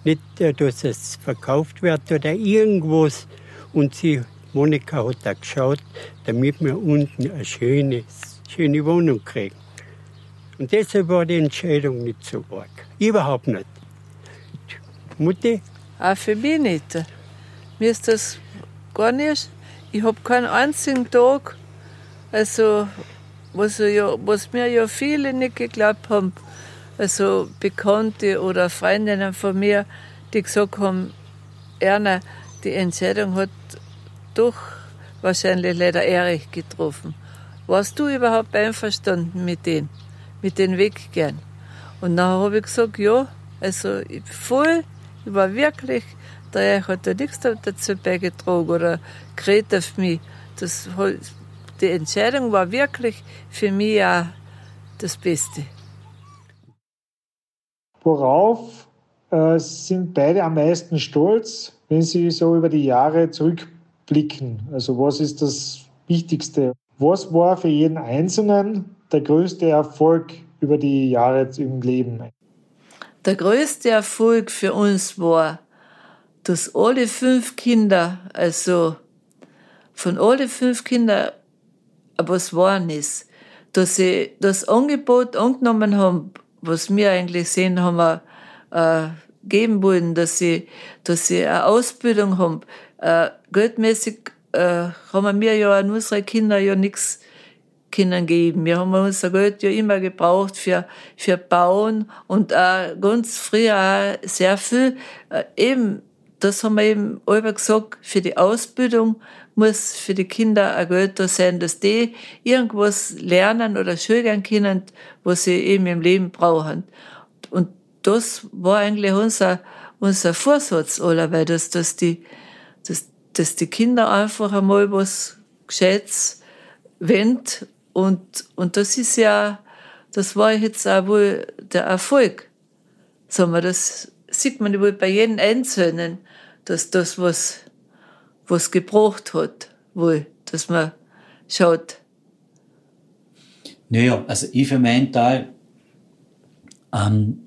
Nicht, äh, dass es verkauft wird oder irgendwas. Und sie, Monika hat da geschaut, damit wir unten eine schöne, schöne Wohnung kriegen. Und deshalb war die Entscheidung nicht so arg. Überhaupt nicht. Mutti? Auch für mich nicht. Mir ist das gar nicht ich habe keinen einzigen Tag, also was, ja, was mir ja viele nicht geglaubt haben, also Bekannte oder Freundinnen von mir, die gesagt haben, Erna, die Entscheidung hat doch wahrscheinlich leider Erich getroffen. Warst du überhaupt einverstanden mit denen, mit den Weggehen? Und dann habe ich gesagt, ja, also ich voll, ich war wirklich der hat da nichts dazu beigetragen oder geredet auf mich. Das, die Entscheidung war wirklich für mich auch das Beste. Worauf äh, sind beide am meisten stolz, wenn Sie so über die Jahre zurückblicken? Also was ist das Wichtigste? Was war für jeden Einzelnen der größte Erfolg über die Jahre im Leben? Der größte Erfolg für uns war, dass alle fünf Kinder, also von alle fünf Kindern, was waren ist, dass sie das Angebot angenommen haben, was wir eigentlich sehen, haben wir äh, geben wollen, dass sie, dass sie eine Ausbildung haben. Äh, geldmäßig äh, haben wir ja an unsere Kinder ja nichts können geben. Wir haben unser Geld ja immer gebraucht für, für Bauen und auch ganz früher auch sehr viel äh, eben das haben wir eben immer gesagt, für die Ausbildung muss für die Kinder ein Geld da sein, dass die irgendwas lernen oder schulgern können, was sie eben im Leben brauchen. Und das war eigentlich unser, unser Vorsatz aller, das, dass die, dass, dass die Kinder einfach einmal was Gescheites wendet. Und, und das ist ja, das war jetzt auch wohl der Erfolg. Sagen wir, das sieht man wohl bei jedem Einzelnen, dass das was, was gebracht hat, wohl, dass man schaut. Naja, also ich für meinen Teil, ähm,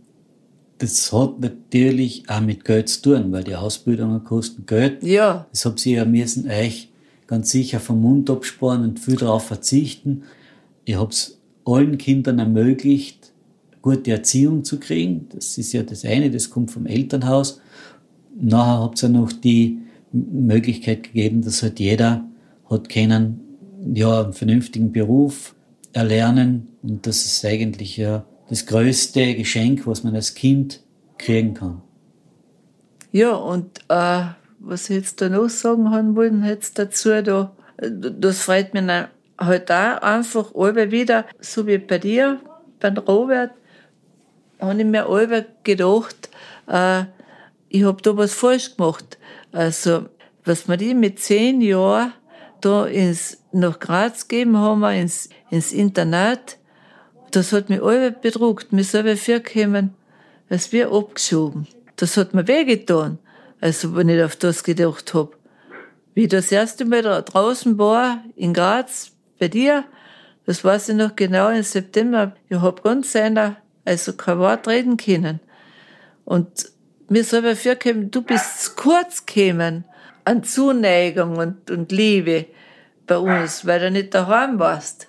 das hat natürlich auch mit Geld zu tun, weil die Ausbildungen kosten Geld. Ja. Das habt ihr ja müssen euch ganz sicher vom Mund absparen und viel darauf verzichten. Ich hab's allen Kindern ermöglicht, gute Erziehung zu kriegen. Das ist ja das eine, das kommt vom Elternhaus. Nachher habt ihr noch die Möglichkeit gegeben, dass halt jeder hat können, ja, einen vernünftigen Beruf erlernen. Und das ist eigentlich ja das größte Geschenk, was man als Kind kriegen kann. Ja, und äh, was ich jetzt da noch sagen haben wollen, jetzt dazu, da, das freut mich halt auch einfach alle wieder, so wie bei dir, beim Robert, habe ich mir alle gedacht, äh, ich habe da was falsch gemacht. Also, was wir die mit zehn Jahren da ins, nach Graz gegeben haben, ins, ins Internat, das hat mich alle bedruckt. Wir selber vorgekommen, als wir abgeschoben. Das hat mir wehgetan, also wenn ich auf das gedacht hab. Wie ich das erste Mal da draußen war, in Graz, bei dir, das weiß ich noch genau, im September, ich hab ganz seiner, also kein Wort reden können. Und mir selber vorgekommen, du bist zu kurz gekommen an Zuneigung und, und Liebe bei uns, weil du nicht daheim warst.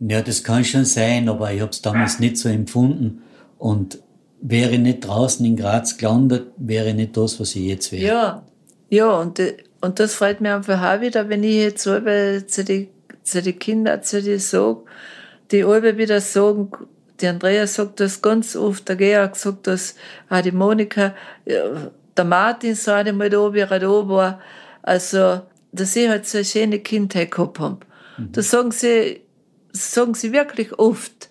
Ja, das kann schon sein, aber ich habe es damals nicht so empfunden. Und wäre ich nicht draußen in Graz gelandet, wäre ich nicht das, was ich jetzt wäre. Ja, ja, und, und das freut mich einfach auch wieder, wenn ich jetzt selber zu den zu die Kindern, zu die sage, die alle wieder sagen, die Andrea sagt das ganz oft, der Georg sagt das, auch die Monika, der Martin sagt einmal da, wie er da war, also, dass sie halt so eine schöne Kindheit gehabt haben. Mhm. Das sagen sie, sagen sie wirklich oft.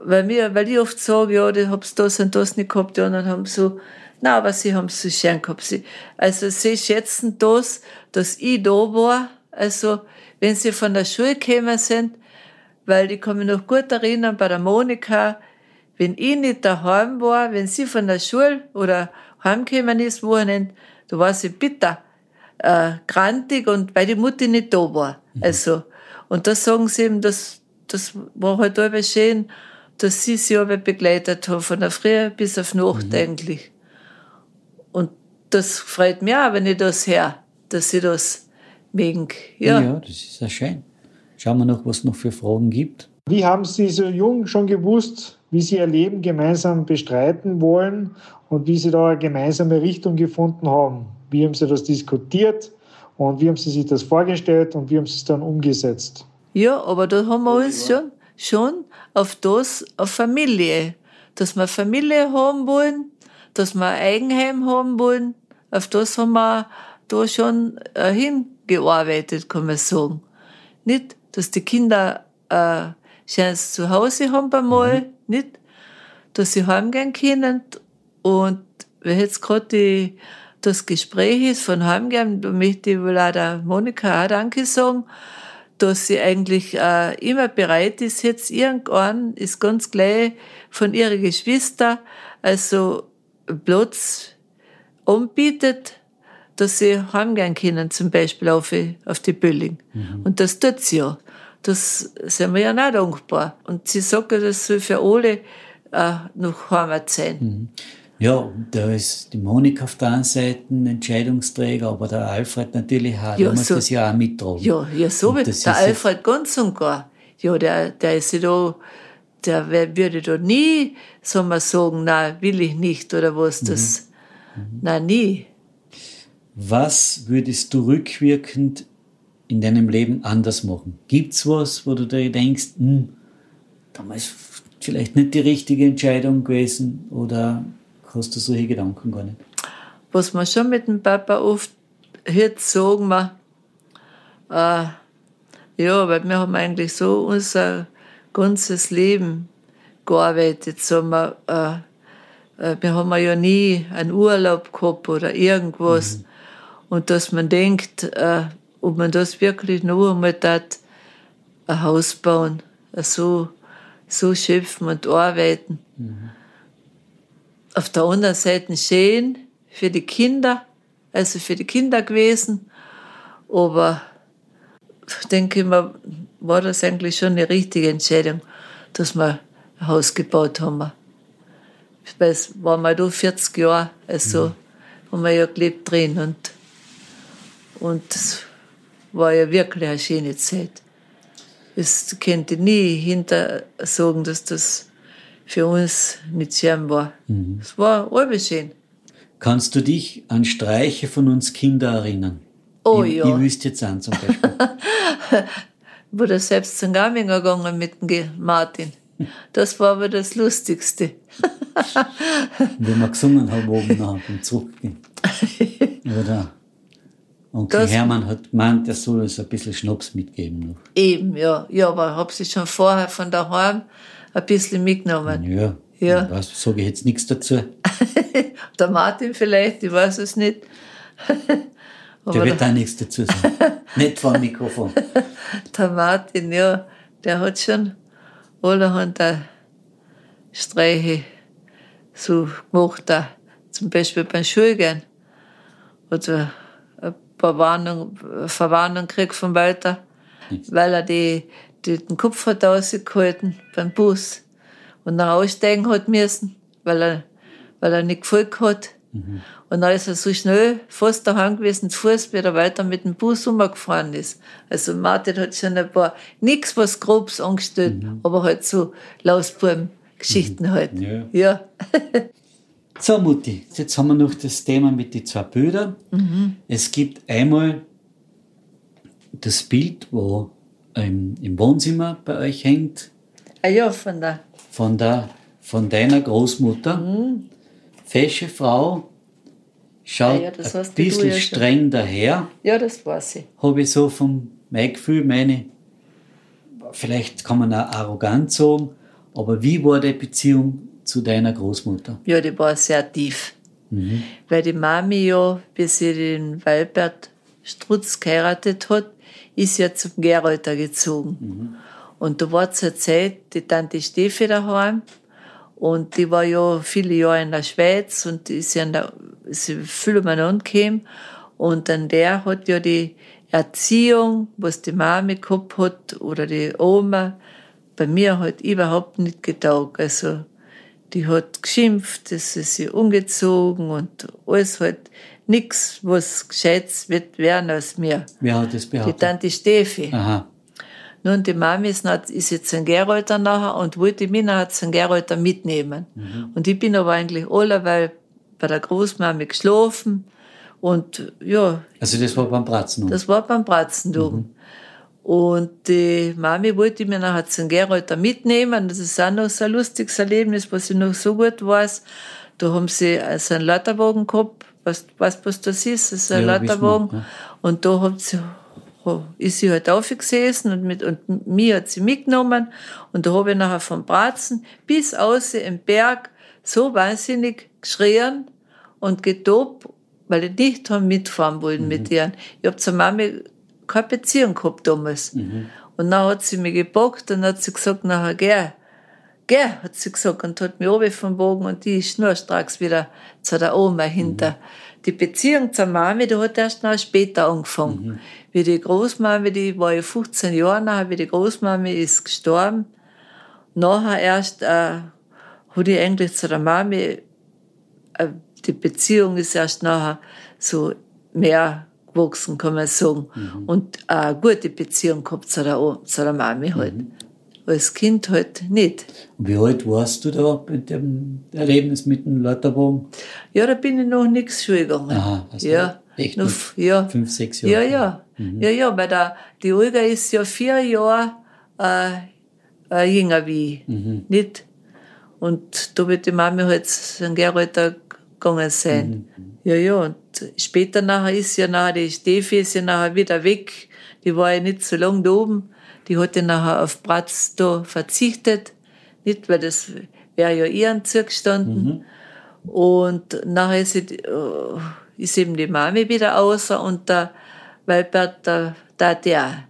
Weil mir, weil ich oft sage, ja, die hab's das und das nicht gehabt, die anderen haben so, na, aber sie haben so schön gehabt. Sie, also, sie schätzen das, dass ich da war, also, wenn sie von der Schule gekommen sind, weil ich kann mich noch gut erinnern, bei der Monika, wenn ich nicht daheim war, wenn sie von der Schule oder heimgekommen ist, Wochenende, da war sie bitter, äh, grantig und weil die Mutti nicht da war. Mhm. Also, und das sagen sie eben, das, das war halt aber schön, dass sie sie aber begleitet haben, von der Früh bis auf Nacht mhm. eigentlich. Und das freut mich auch, wenn ich das höre, dass sie das mögen. Ja. ja, das ist ja schön. Schauen wir noch, was es noch für Fragen gibt. Wie haben Sie so jung schon gewusst, wie Sie Ihr Leben gemeinsam bestreiten wollen und wie Sie da eine gemeinsame Richtung gefunden haben? Wie haben Sie das diskutiert und wie haben Sie sich das vorgestellt und wie haben Sie es dann umgesetzt? Ja, aber da haben wir uns schon, schon auf das, auf Familie, dass wir Familie haben wollen, dass wir ein Eigenheim haben wollen, auf das haben wir da schon äh, hingearbeitet, kann man sagen. Nicht, dass die Kinder äh, schönes Zuhause haben beim Mal, mhm. nicht, dass sie heimgehen können und wenn jetzt gerade das Gespräch ist von heimgehen, da möchte ich wohl auch der Monika auch Danke sagen, dass sie eigentlich äh, immer bereit ist, jetzt irgendwann ist ganz gleich von ihren Geschwister also Platz anbietet, dass sie heimgehen können, zum Beispiel auf, auf die Bölling. Mhm. Und das tut sie ja. Das sind wir ja auch dankbar. Und sie sagt, das soll für alle äh, noch Heimat sein. Mhm. Ja, da ist die Monika auf der einen Seite ein Entscheidungsträger, aber der Alfred natürlich auch. Ja, der muss so, das ja auch mittragen. Ja, ja so wie der Alfred ganz und gar. Ja, der, der ist ja da, der würde da nie, soll man sagen, nein, will ich nicht oder was, das, mhm. mhm. nein, nie. Was würdest du rückwirkend in deinem Leben anders machen? Gibt's was, wo du dir denkst, hm, damals vielleicht nicht die richtige Entscheidung gewesen oder hast du solche Gedanken gar nicht? Was man schon mit dem Papa oft hört, sagen wir, äh, ja, weil wir haben eigentlich so unser ganzes Leben gearbeitet. Sagen wir, äh, äh, wir haben ja nie einen Urlaub gehabt oder irgendwas. Mhm. Und dass man denkt, äh, ob man das wirklich noch einmal tat, ein Haus bauen, so so schöpfen und arbeiten. Auf der anderen Seite schön für die Kinder, also für die Kinder gewesen. Aber denke ich mir, war das eigentlich schon eine richtige Entscheidung, dass wir ein Haus gebaut haben. Weil es war mal da 40 Jahre, also haben wir ja gelebt drin und, und war ja wirklich eine schöne Zeit. Es könnte nie hinter sagen, dass das für uns nicht schön war. Es war alles schön. Kannst du dich an Streiche von uns Kindern erinnern? Oh ich, ja. Ich wüsste jetzt an zum Beispiel. Wo der selbst zum Gaminger gegangen mit dem Martin. Das war aber das Lustigste. Wenn wir gesungen haben oben nach beim Zurückgehen. Oder Onkel Das- Hermann hat gemeint, er soll uns ein bisschen Schnaps mitgeben noch. Eben, ja. Ja, aber ich habe sie schon vorher von daheim ein bisschen mitgenommen. Ja. Ja. Was sage ich jetzt nichts dazu? Der Martin vielleicht, ich weiß es nicht. Der wird da nichts dazu sagen. Nicht vor dem Mikrofon. der Martin, ja, der hat schon allerhand da Streiche so gemacht, da. zum Beispiel beim Schulgehen. Oder ein paar Warnung, eine Verwarnung gekriegt von Walter, weil er die, die, den Kopf hat rausgehalten beim Bus und dann aussteigen hat müssen, weil er, weil er nicht gefolgt hat. Und dann ist er so schnell fast daheim gewesen, zu Fuß, wie er weiter mit dem Bus umgefahren ist. Also Martin hat schon ein paar, nix was Grobes angestellt, aber halt so Lausbuben-Geschichten halt. Ja. Ja. So, Mutti, jetzt haben wir noch das Thema mit den zwei Bildern. Mhm. Es gibt einmal das Bild, wo im, im Wohnzimmer bei euch hängt, Ah ja, von der, von, der, von deiner Großmutter. Mhm. Fesche Frau, schaut Ah ja, das ein bisschen ja schon. streng daher, ja, das weiß ich. habe ich so vom mein Gefühl, meine, vielleicht kann man auch arrogant sagen, aber wie war die Beziehung zu deiner Großmutter? Ja, die war sehr tief. Weil die Mami ja, bis sie den Walbert Strutz geheiratet hat, ist ja zum Geralter gezogen. Und da war zur Zeit die Tante Steffi daheim. Und die war ja viele Jahre in der Schweiz und ist ja in der, ist viel umeinander gekommen. Und dann der hat ja die Erziehung, was die Mami gehabt hat, oder die Oma, bei mir halt überhaupt nicht getaugt. Also, die hat geschimpft, das ist sie umgezogen und alles halt nix, was Gescheites wird werden als mir. Wer hat das Die behauptet? Tante Steffi. Aha. Nun, die Mami ist, noch, ist jetzt ein Gerolter nachher und wollte mich nachher zum Gerolter mitnehmen. Und ich bin aber eigentlich allerweil bei der Großmami geschlafen und ja, Also das war beim Bratzen. das war beim Bratzendom. Und die Mami wollte mich nachher zum Gerolter mitnehmen. Das ist auch noch so ein lustiges Erlebnis, was ich noch so gut weiß. Da haben sie also einen Leiterwagen gehabt. Weißt du, weißt, was das ist? Das ist ein Ja, ja. Und da hat sie, ist sie halt aufgesessen und, mit, und mich hat sie mitgenommen. Und da habe ich nachher vom Bratzen bis außen im Berg so wahnsinnig geschrien und getobt, weil ich nicht haben mitfahren wollen mit ihr. Ich habe zur Mami keine Beziehung gehabt damals. Und dann hat sie mich gepackt und hat sie gesagt, nachher, geh, geh, hat sie gesagt und hat mich oben vom Bogen und die ist schnurstracks wieder zu der Oma hinter. Die Beziehung zur Mami, die hat erst noch später angefangen. Wie die Großmami, die war ja 15 Jahre nachher, wie die Großmami ist gestorben. Nachher erst, äh, hat ich eigentlich zu der Mami, äh, die Beziehung ist erst nachher so mehr gewachsen, kann man sagen. Und eine gute Beziehung gehabt zu der, zu der Mami halt. Als Kind halt nicht. Wie alt warst du da mit dem Erlebnis mit dem Leiterwagen? Ja, da bin ich noch nichts Schule gegangen. Aha, also ja, echt noch, ja. fünf, sechs Ja, Jahre. ja. Mhm. Ja, ja, weil der, die Olga ist ja vier Jahre äh, äh, jünger wie ich. Mhm. Nicht? Und da wird die Mami halt in Geralter gegangen sein. Ja, ja, und später nachher ist ja nachher, die Steffi ist ja nachher wieder weg. Die war ja nicht so lange da oben. Die hat ja nachher auf Bratz da verzichtet. Nicht, weil das wäre ja ihren zugestanden. Und nachher ist, sie, äh, ist eben die Mami wieder außer und der Walbert, der, der, der,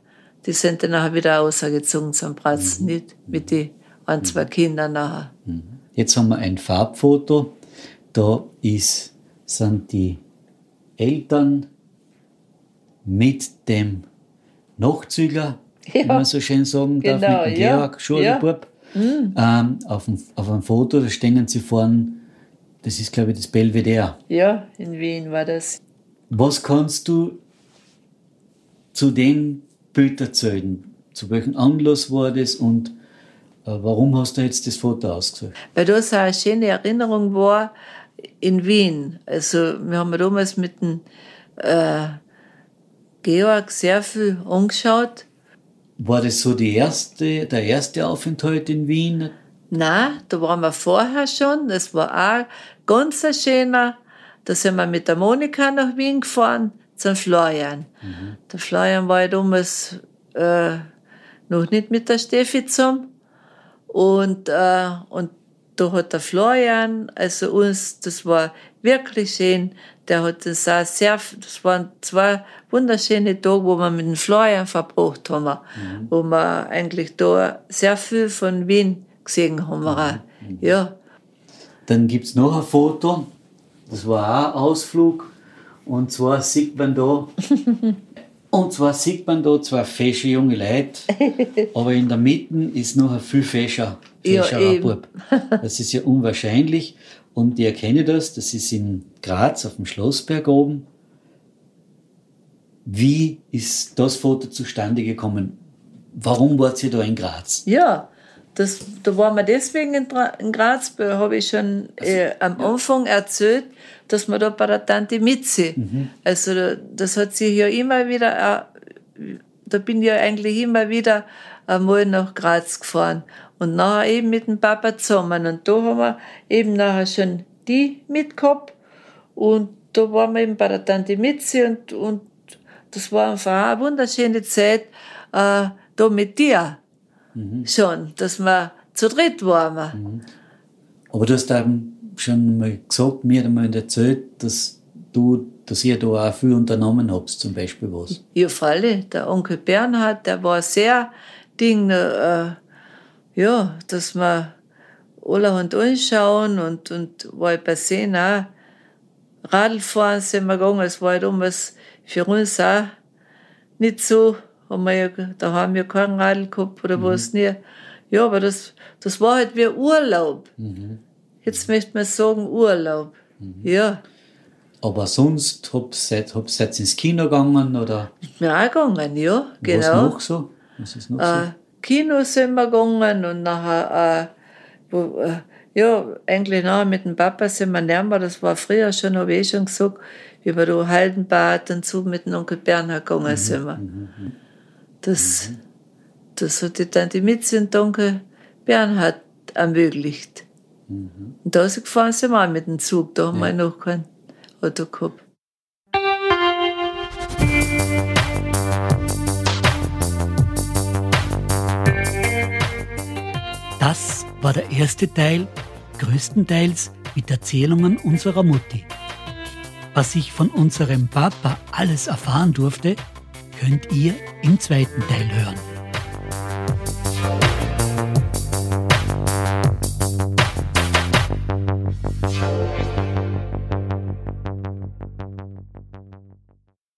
die sind dann nachher wieder außergezogen zum Pratzen, nicht? Mit die ein, zwei Kinder nachher. Jetzt haben wir ein Farbfoto. Da ist, sind die Eltern mit dem Nachzügler, wie Ja. man so schön sagen darf, Genau, mit dem ja. Georg, Schulbub. Mhm. Ähm, auf, dem, auf einem Foto, da stehen sie vorne, das ist glaube ich das Belvedere. Ja, in Wien war das. Was kannst du zu dem Bild erzählen? Zu welchem Anlass war das und äh, warum hast du jetzt das Foto ausgesucht? Weil das eine schöne Erinnerung war in Wien. Also wir haben damals mit dem äh, Georg sehr viel angeschaut. War das so die erste, der erste Aufenthalt in Wien? Nein, da waren wir vorher schon. Das war auch ganz ein schöner. Da sind wir mit der Monika nach Wien gefahren, zum Florian. Der Florian war ja damals äh, noch nicht mit der Steffi zusammen. Und, äh, und da hat der Florian, also uns, das war wirklich schön. Der hat das auch sehr, das waren zwei wunderschöne Tage, wo wir mit dem Florian verbracht haben, wo wir eigentlich da sehr viel von Wien gesehen haben. Wir auch. Ja, Dann gibt es noch ein Foto, das war auch ein Ausflug. Und zwar sieht man da, und zwar sieht man da zwei fesche junge Leute, aber in der Mitte ist noch ein viel fescher, Ja. Bub. Das ist ja unwahrscheinlich. Und ich erkenne das, das ist in Graz auf dem Schlossberg oben. Wie ist das Foto zustande gekommen? Warum wart ihr da in Graz? Ja, das, da waren wir deswegen in, in Graz, da habe ich schon äh, am Anfang erzählt, dass wir da bei der Tante Mitzi, also da- das hat sich ja immer wieder, da bin ich ja eigentlich immer wieder einmal nach Graz gefahren und nachher eben mit dem Papa zusammen. Und da haben wir eben nachher schon die mitgehabt. Und da waren wir eben bei der Tante Mitzi und, und das war einfach eine wunderschöne Zeit äh, da mit dir schon, dass wir zu dritt waren. Aber du hast eben schon mal gesagt, mir einmal erzählt, dass du, dass ihr da auch viel unternommen habt, zum Beispiel was. Ja, Falle, der Onkel Bernhard, der war sehr Ding, äh, ja, dass wir alle und anschauen und, und war bei sehen auch. Radlfahren sind wir gegangen, es war ja damals für uns auch nicht so, haben wir ja, da haben wir kein Radl gehabt oder was nie. Ja, aber das, das war halt wie Urlaub. Jetzt möchte man sagen Urlaub. Ja, Aber sonst habt ihr jetzt ins Kino gegangen oder auch gegangen, ja, was genau. noch so? Was ist noch äh, Kino sind wir gegangen und nachher, äh, wo, äh, ja, eigentlich nachher mit dem Papa sind wir näher, das war früher schon, habe ich eh schon gesagt, wie wir da Haldenbad und so mit dem Onkel Bernhard gegangen sind wir. Das, das hat die Tante Mitzi und der Onkel Bernhard ermöglicht. Und da sind gefahren sind wir auch mit dem Zug, da haben wir noch kein Auto gehabt. Das war der erste Teil, größtenteils mit Erzählungen unserer Mutti. Was ich von unserem Papa alles erfahren durfte, könnt ihr im zweiten Teil hören.